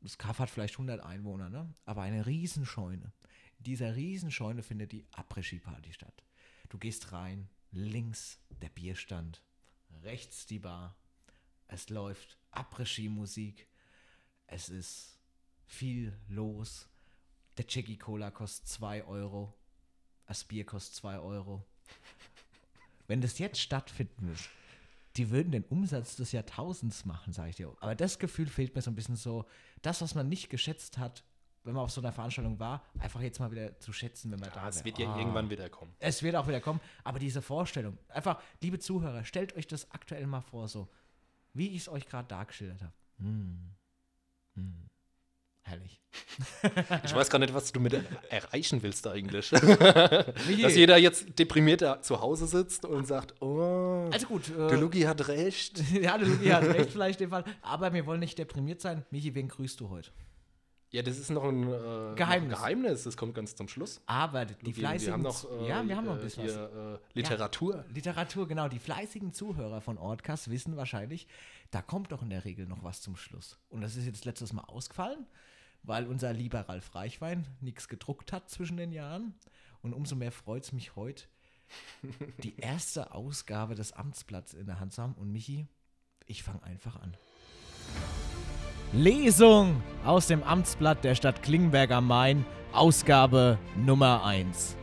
Das Kaff hat vielleicht 100 Einwohner, ne? aber eine Riesenscheune. In dieser Riesenscheune findet die Après-Ski-Party statt. Du gehst rein, links der Bierstand, rechts die Bar. Es läuft Après-Ski-Musik. Es ist viel los. Der Jackie Cola kostet 2 Euro. Das Bier kostet 2 Euro. Wenn das jetzt stattfinden würde, die würden den Umsatz des Jahrtausends machen, sage ich dir. Aber das Gefühl fehlt mir so ein bisschen so, das, was man nicht geschätzt hat, wenn man auf so einer Veranstaltung war, einfach jetzt mal wieder zu schätzen, wenn man da Ja, es wird ja Ah. irgendwann wieder kommen. Es wird auch wieder kommen, aber diese Vorstellung, einfach, liebe Zuhörer, stellt euch das aktuell mal vor, so, wie ich es euch gerade dargestellt habe. Hm. Hm. Herrlich. Ich weiß gar nicht, was du mit erreichen willst eigentlich. Dass jeder jetzt deprimiert da zu Hause sitzt und sagt, oh, Also gut, Der äh, Luki hat recht. ja, der Luki hat recht vielleicht in dem Fall, aber wir wollen nicht deprimiert sein. Michi, wen grüßt du heute? Ja, das ist noch ein äh, Geheimnis. Noch ein Geheimnis. Das kommt ganz zum Schluss. Aber die Luki, fleißigen... wir haben noch, äh, ja, wir haben noch ein äh, bisschen hier, äh, Literatur. Literatur, genau. Die fleißigen Zuhörer von Ortcast wissen wahrscheinlich, da kommt doch in der Regel noch was zum Schluss. Und das ist jetzt letztes Mal ausgefallen, weil unser lieber Ralf Reichwein nichts gedruckt hat zwischen den Jahren. Und umso mehr freut es mich heute, die erste Ausgabe des Amtsblatts in der Hand zu haben. Und Michi, ich fange einfach an. Lesung aus dem Amtsblatt der Stadt Klingenberg am Main, Ausgabe Nummer 1.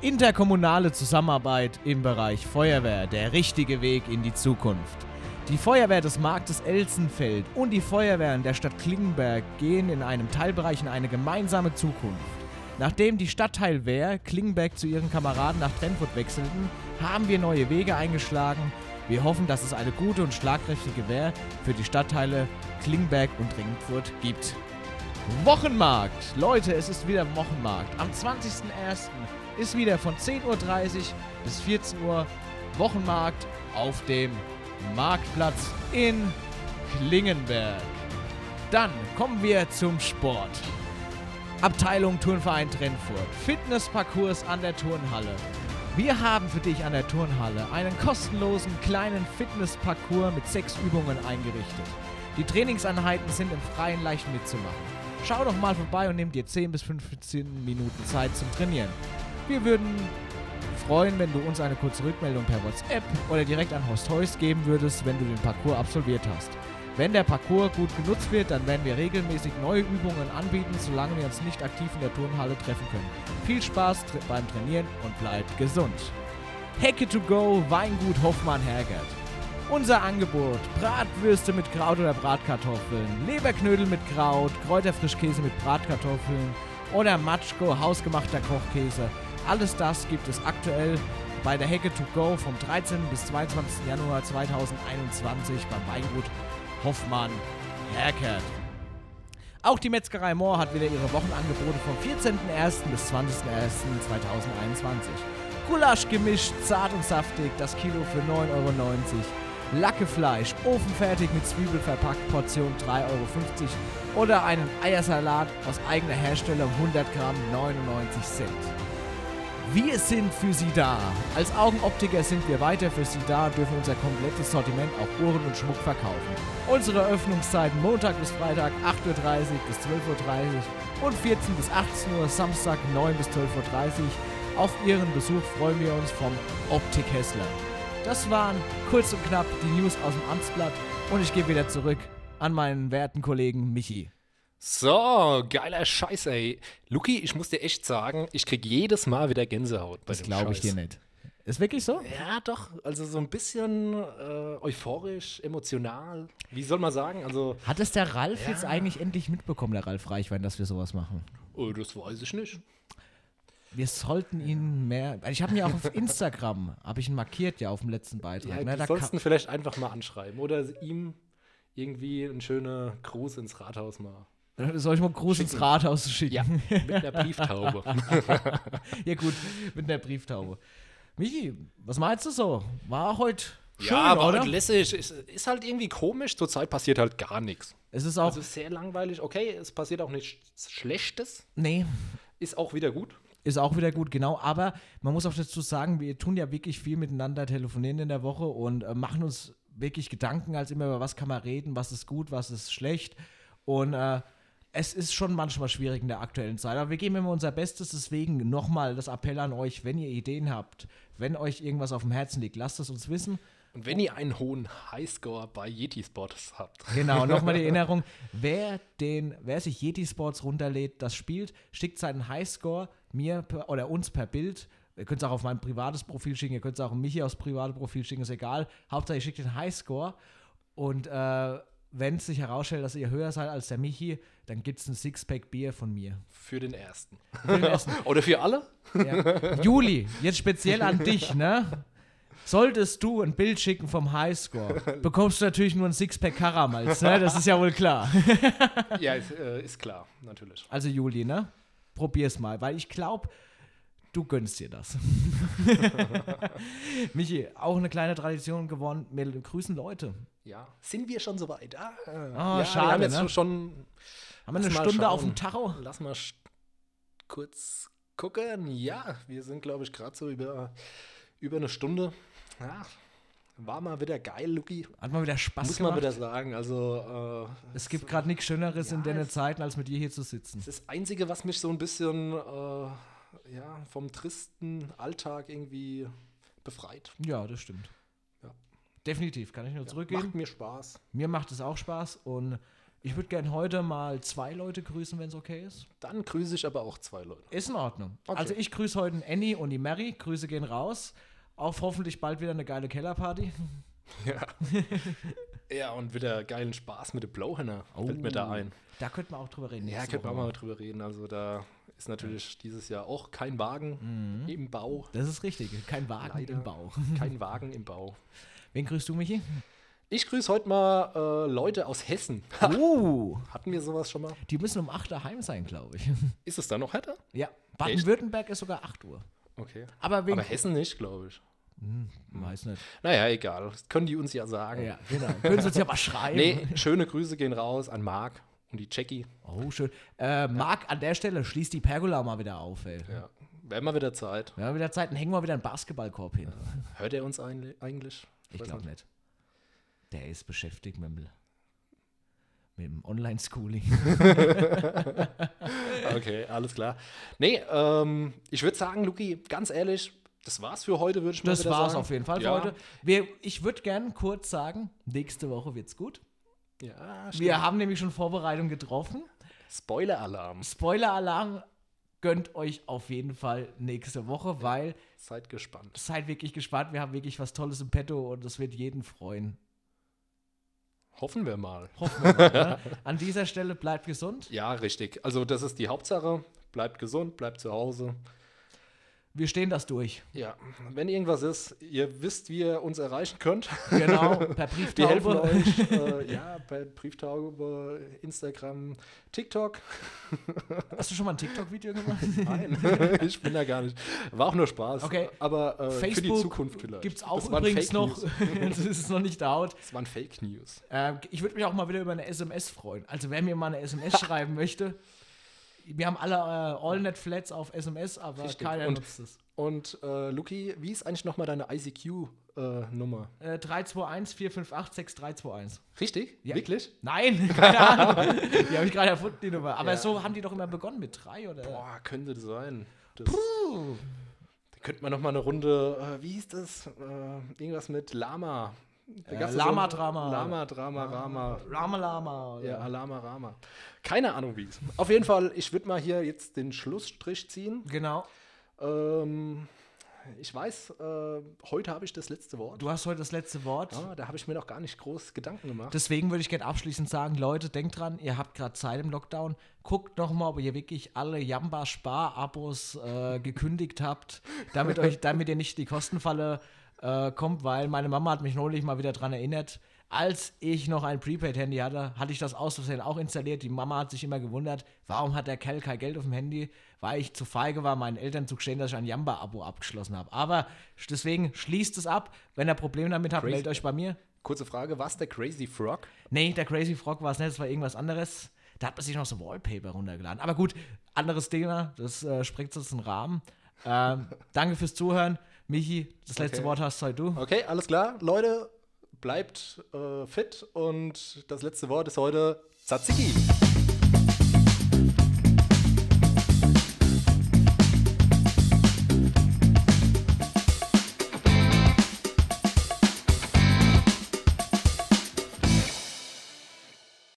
Interkommunale Zusammenarbeit im Bereich Feuerwehr, der richtige Weg in die Zukunft. Die Feuerwehr des Marktes Elsenfeld und die Feuerwehren der Stadt Klingenberg gehen in einem Teilbereich in eine gemeinsame Zukunft. Nachdem die Stadtteilwehr Klingenberg zu ihren Kameraden nach Trentwood wechselten, haben wir neue Wege eingeschlagen. Wir hoffen, dass es eine gute und schlagkräftige Wehr für die Stadtteile Klingenberg und Trentwood gibt. Wochenmarkt. Leute, es ist wieder Wochenmarkt. Am 20.01. ist wieder von 10.30 Uhr bis 14 Uhr Wochenmarkt auf dem Marktplatz in Klingenberg. Dann kommen wir zum Sport. Abteilung Turnverein Trennfurt. Fitnessparcours an der Turnhalle. Wir haben für dich an der Turnhalle einen kostenlosen kleinen Fitnessparcours mit sechs Übungen eingerichtet. Die Trainingseinheiten sind im Freien leicht mitzumachen. Schau doch mal vorbei und nimm dir 10 bis 15 Minuten Zeit zum Trainieren. Wir würden freuen, wenn du uns eine kurze Rückmeldung per WhatsApp oder direkt an Horst Heus geben würdest, wenn du den Parcours absolviert hast. Wenn der Parcours gut genutzt wird, dann werden wir regelmäßig neue Übungen anbieten, solange wir uns nicht aktiv in der Turnhalle treffen können. Viel Spaß beim Trainieren und bleibt gesund. Hecke to go, Weingut Hoffmann Hergert. Unser Angebot: Bratwürste mit Kraut oder Bratkartoffeln, Leberknödel mit Kraut, Kräuterfrischkäse mit Bratkartoffeln oder Matschko, hausgemachter Kochkäse. Alles das gibt es aktuell bei der Hecke to go vom 13. bis 22. Januar 2021 beim Weingut Hoffmann Herkert. Auch die Metzgerei Mohr hat wieder ihre Wochenangebote vom 14.01. bis 20.01.2021. Gulasch gemischt, zart und saftig, das Kilo für 9,90 Euro. Lackefleisch, ofenfertig mit Zwiebel verpackt, Portion 3,50 Euro. Oder einen Eiersalat aus eigener Herstellung, 100 Gramm, 99 Cent. Wir sind für Sie da. Als Augenoptiker sind wir weiter für Sie da und dürfen unser komplettes Sortiment auch Uhren und Schmuck verkaufen. Unsere Öffnungszeiten Montag bis Freitag 8.30 Uhr bis 12.30 Uhr und 14 bis 18 Uhr Samstag 9 bis 12.30 Uhr. Auf Ihren Besuch freuen wir uns vom Optik Hessler. Das waren kurz und knapp die News aus dem Amtsblatt und ich gebe wieder zurück an meinen werten Kollegen Michi. So, geiler Scheiß, ey. Luki, ich muss dir echt sagen, ich krieg jedes Mal wieder Gänsehaut bei Das dem glaube ich Scheiß. dir nicht. Ist wirklich so? Ja, doch. Also so ein bisschen äh, euphorisch, emotional. Wie soll man sagen? Also, Hat es der Ralf Ja. jetzt eigentlich endlich mitbekommen, der Ralf Reichwein, dass wir sowas machen? oh, das weiß ich nicht. Wir sollten ihn mehr. also Ich habe mir auch auf Instagram, habe ich ihn markiert ja auf dem letzten Beitrag. Ja, ne, du da sollst ihn vielleicht einfach mal anschreiben oder ihm irgendwie einen schönen Gruß ins Rathaus mal. Soll ich mal Gruß ins. Rathaus schicken? Ja, mit einer Brieftaube. Ja, gut, mit einer Brieftaube. Michi, was meinst du so? War heute schön, ja, aber oder? halt lässig. Ist, ist halt irgendwie komisch. Zurzeit passiert halt gar nichts. Es ist auch. Also sehr langweilig. Okay, es passiert auch nichts Schlechtes. nee, Ist auch wieder gut. ist auch wieder gut, genau. Aber man muss auch dazu sagen, wir tun ja wirklich viel miteinander telefonieren in der Woche und äh, machen uns wirklich Gedanken, als immer über was kann man reden, was ist gut, was ist schlecht. Und äh, es ist schon manchmal schwierig in der aktuellen Zeit. Aber wir geben immer unser Bestes. Deswegen nochmal das Appell an euch, wenn ihr Ideen habt, wenn euch irgendwas auf dem Herzen liegt, lasst es uns wissen. Und wenn ihr einen hohen Highscore bei Yeti Sports habt, Genau, nochmal die Erinnerung, wer, den, wer sich Yeti Sports runterlädt, das spielt, schickt seinen Highscore mir per, oder uns per Bild. Ihr könnt es auch auf mein privates Profil schicken, ihr könnt es auch Michi aufs private Profil schicken, ist egal. Hauptsache, ihr schickt den Highscore und äh, wenn es sich herausstellt, dass ihr höher seid als der Michi, dann gibt es ein Sixpack Bier von mir. für den ersten. Für den ersten. Oder für alle? Ja. Juli, jetzt speziell an dich, ne? Solltest du ein Bild schicken vom Highscore, bekommst du natürlich nur ein Sixpack Karamals, ne? Das ist ja wohl klar. ja, ist, äh, ist klar, natürlich. Also Juli, ne? Probier's mal, weil ich glaube, du gönnst dir das. Michi, auch eine kleine Tradition geworden. Wir grüßen Leute. Ja, sind wir schon soweit? Ah, Ah, ja, schade, Wir haben jetzt ne? schon. Haben wir eine Stunde auf schauen. dem Tacho? Lass mal kurz gucken. Ja, wir sind, glaube ich, gerade so über, über eine Stunde. Ja, war mal wieder geil, Luki. Hat mal wieder Spaß Muss man gemacht. wieder sagen. Also, äh, es gibt gerade nichts Schöneres in Ja, den es- Zeiten, als mit dir hier zu sitzen. das Einzige, was mich so ein bisschen äh, ja, vom tristen Alltag irgendwie befreit. Ja, das stimmt. Ja. Definitiv, kann ich nur Macht zurückgehen. mir Spaß. Mir macht es auch Spaß und ich würde gerne heute mal zwei Leute grüßen, wenn es okay ist. Dann grüße ich aber auch zwei Leute. Ist in Ordnung. Okay. Also ich grüße heute Annie und die Mary. Grüße gehen raus. Auf hoffentlich bald wieder eine geile Kellerparty. Ja. ja, und wieder geilen Spaß mit dem Blowhammer. Fällt mir da ein. Da könnten wir auch drüber reden. Ja, könnten wir auch mal drüber reden. Also da ist natürlich dieses Jahr auch kein Wagen im Bau. Das ist richtig. Kein Wagen Leider. im Bau. Kein Wagen im Bau. Wen grüßt du, Michi? Ich grüße heute mal äh, Leute aus Hessen. Uh, Hatten wir sowas schon mal? die müssen um 8 Uhr heim sein, glaube ich. Ist es da noch härter? Ja, Baden-Württemberg ist sogar 8 Uhr. Okay. Aber wegen. Aber Hessen nicht, glaube ich. Weiß nicht. Naja, egal. Das können die uns ja sagen. Ja, genau. Können Sie uns ja mal schreiben. Nee, schöne Grüße gehen raus an Marc und die Jackie. Oh, schön. Äh, Marc, an der Stelle schließt die Pergola mal wieder auf, ey. Ja. Wäre mal wieder Zeit. Wir haben wieder Zeit, dann hängen wir wieder einen Basketballkorb hin. Hört er uns eigentlich? Ich glaube nicht. Der ist beschäftigt mit dem, mit dem Online-Schooling. Okay, alles klar. Nee, ähm, ich würde sagen, Luki, ganz ehrlich, das war's für heute, würde ich mal Das wieder war's sagen. auf jeden Fall für ja. heute. Wir, ich würde gerne kurz sagen, nächste Woche wird's gut. Ja, stimmt. Wir haben nämlich schon Vorbereitungen getroffen. Spoiler-Alarm. Spoiler-Alarm gönnt euch auf jeden Fall nächste Woche, weil Seid gespannt. seid wirklich gespannt. Wir haben wirklich was Tolles im Petto und das wird jeden freuen. Hoffen wir mal. Hoffen wir mal. ne? An dieser Stelle bleibt gesund. Ja, richtig. Also, das ist die Hauptsache. Bleibt gesund, bleibt zu Hause. Wir stehen das durch. Ja, wenn irgendwas ist, ihr wisst, wie ihr uns erreichen könnt. Genau, per Wir helfen Brieftaube. euch. Äh, ja, bei Brieftaube, Instagram, TikTok. Hast du schon mal ein TikTok-Video gemacht? Nein, ich bin da gar nicht. War auch nur Spaß. Okay. Aber äh, für die Facebook Zukunft vielleicht. Gibt es auch übrigens Fake noch. Das ist noch nicht out. Das waren Fake News. Ähm, ich würde mich auch mal wieder über eine SMS freuen. Also wer mir mal eine SMS schreiben möchte. Wir haben alle äh, AllNet-Flats auf SMS, aber Richtig. keiner Und- nutzt es. Und äh, Luki, wie ist eigentlich nochmal deine ICQ-Nummer? Äh, 321 458 6321. Richtig? Ja. Wirklich? Nein, keine Ahnung. die habe ich gerade erfunden, die Nummer. Aber Ja. so haben die doch immer begonnen mit drei oder. Boah, könnte das sein. Das, da könnte man nochmal eine Runde, äh, wie hieß das? Äh, irgendwas mit Lama. Äh, gab's so Lama ein- Drama. Lama, Drama, Rama. Rama Lama. oder- Ja, Alama Rama. Keine Ahnung, wie es. Auf jeden Fall, ich würde mal hier jetzt den Schlussstrich ziehen. Genau. Ähm, ich weiß, äh, heute habe ich das letzte Wort. Du hast heute das letzte Wort. Ah, da habe ich mir noch gar nicht groß Gedanken gemacht. Deswegen würde ich gerne abschließend sagen, Leute, denkt dran, ihr habt gerade Zeit im Lockdown. Guckt noch mal, ob ihr wirklich alle Jamba-Spar-Abos äh, gekündigt habt, damit, euch, damit ihr nicht die Kostenfalle äh, kommt, weil meine Mama hat mich neulich mal wieder dran erinnert, als ich noch ein Prepaid-Handy hatte, hatte ich das aus Versehen auch installiert. Die Mama hat sich immer gewundert, warum hat der Kerl kein Geld auf dem Handy, weil ich zu feige war, meinen Eltern zu gestehen, dass ich ein Jamba-Abo abgeschlossen habe. Aber deswegen schließt es ab. Wenn ihr Probleme damit habt, Crazy. meldet euch bei mir. Kurze Frage, was der Crazy Frog? Nee, der Crazy Frog war es nicht, das war irgendwas anderes. Da hat man sich noch so Wallpaper runtergeladen. Aber gut, anderes Thema, das äh, sprengt uns den Rahmen. Ähm, danke fürs Zuhören. Michi, das letzte Okay. Wort hast heute du. Okay, alles klar. Leute, bleibt äh, fit und das letzte Wort ist heute Tzatziki.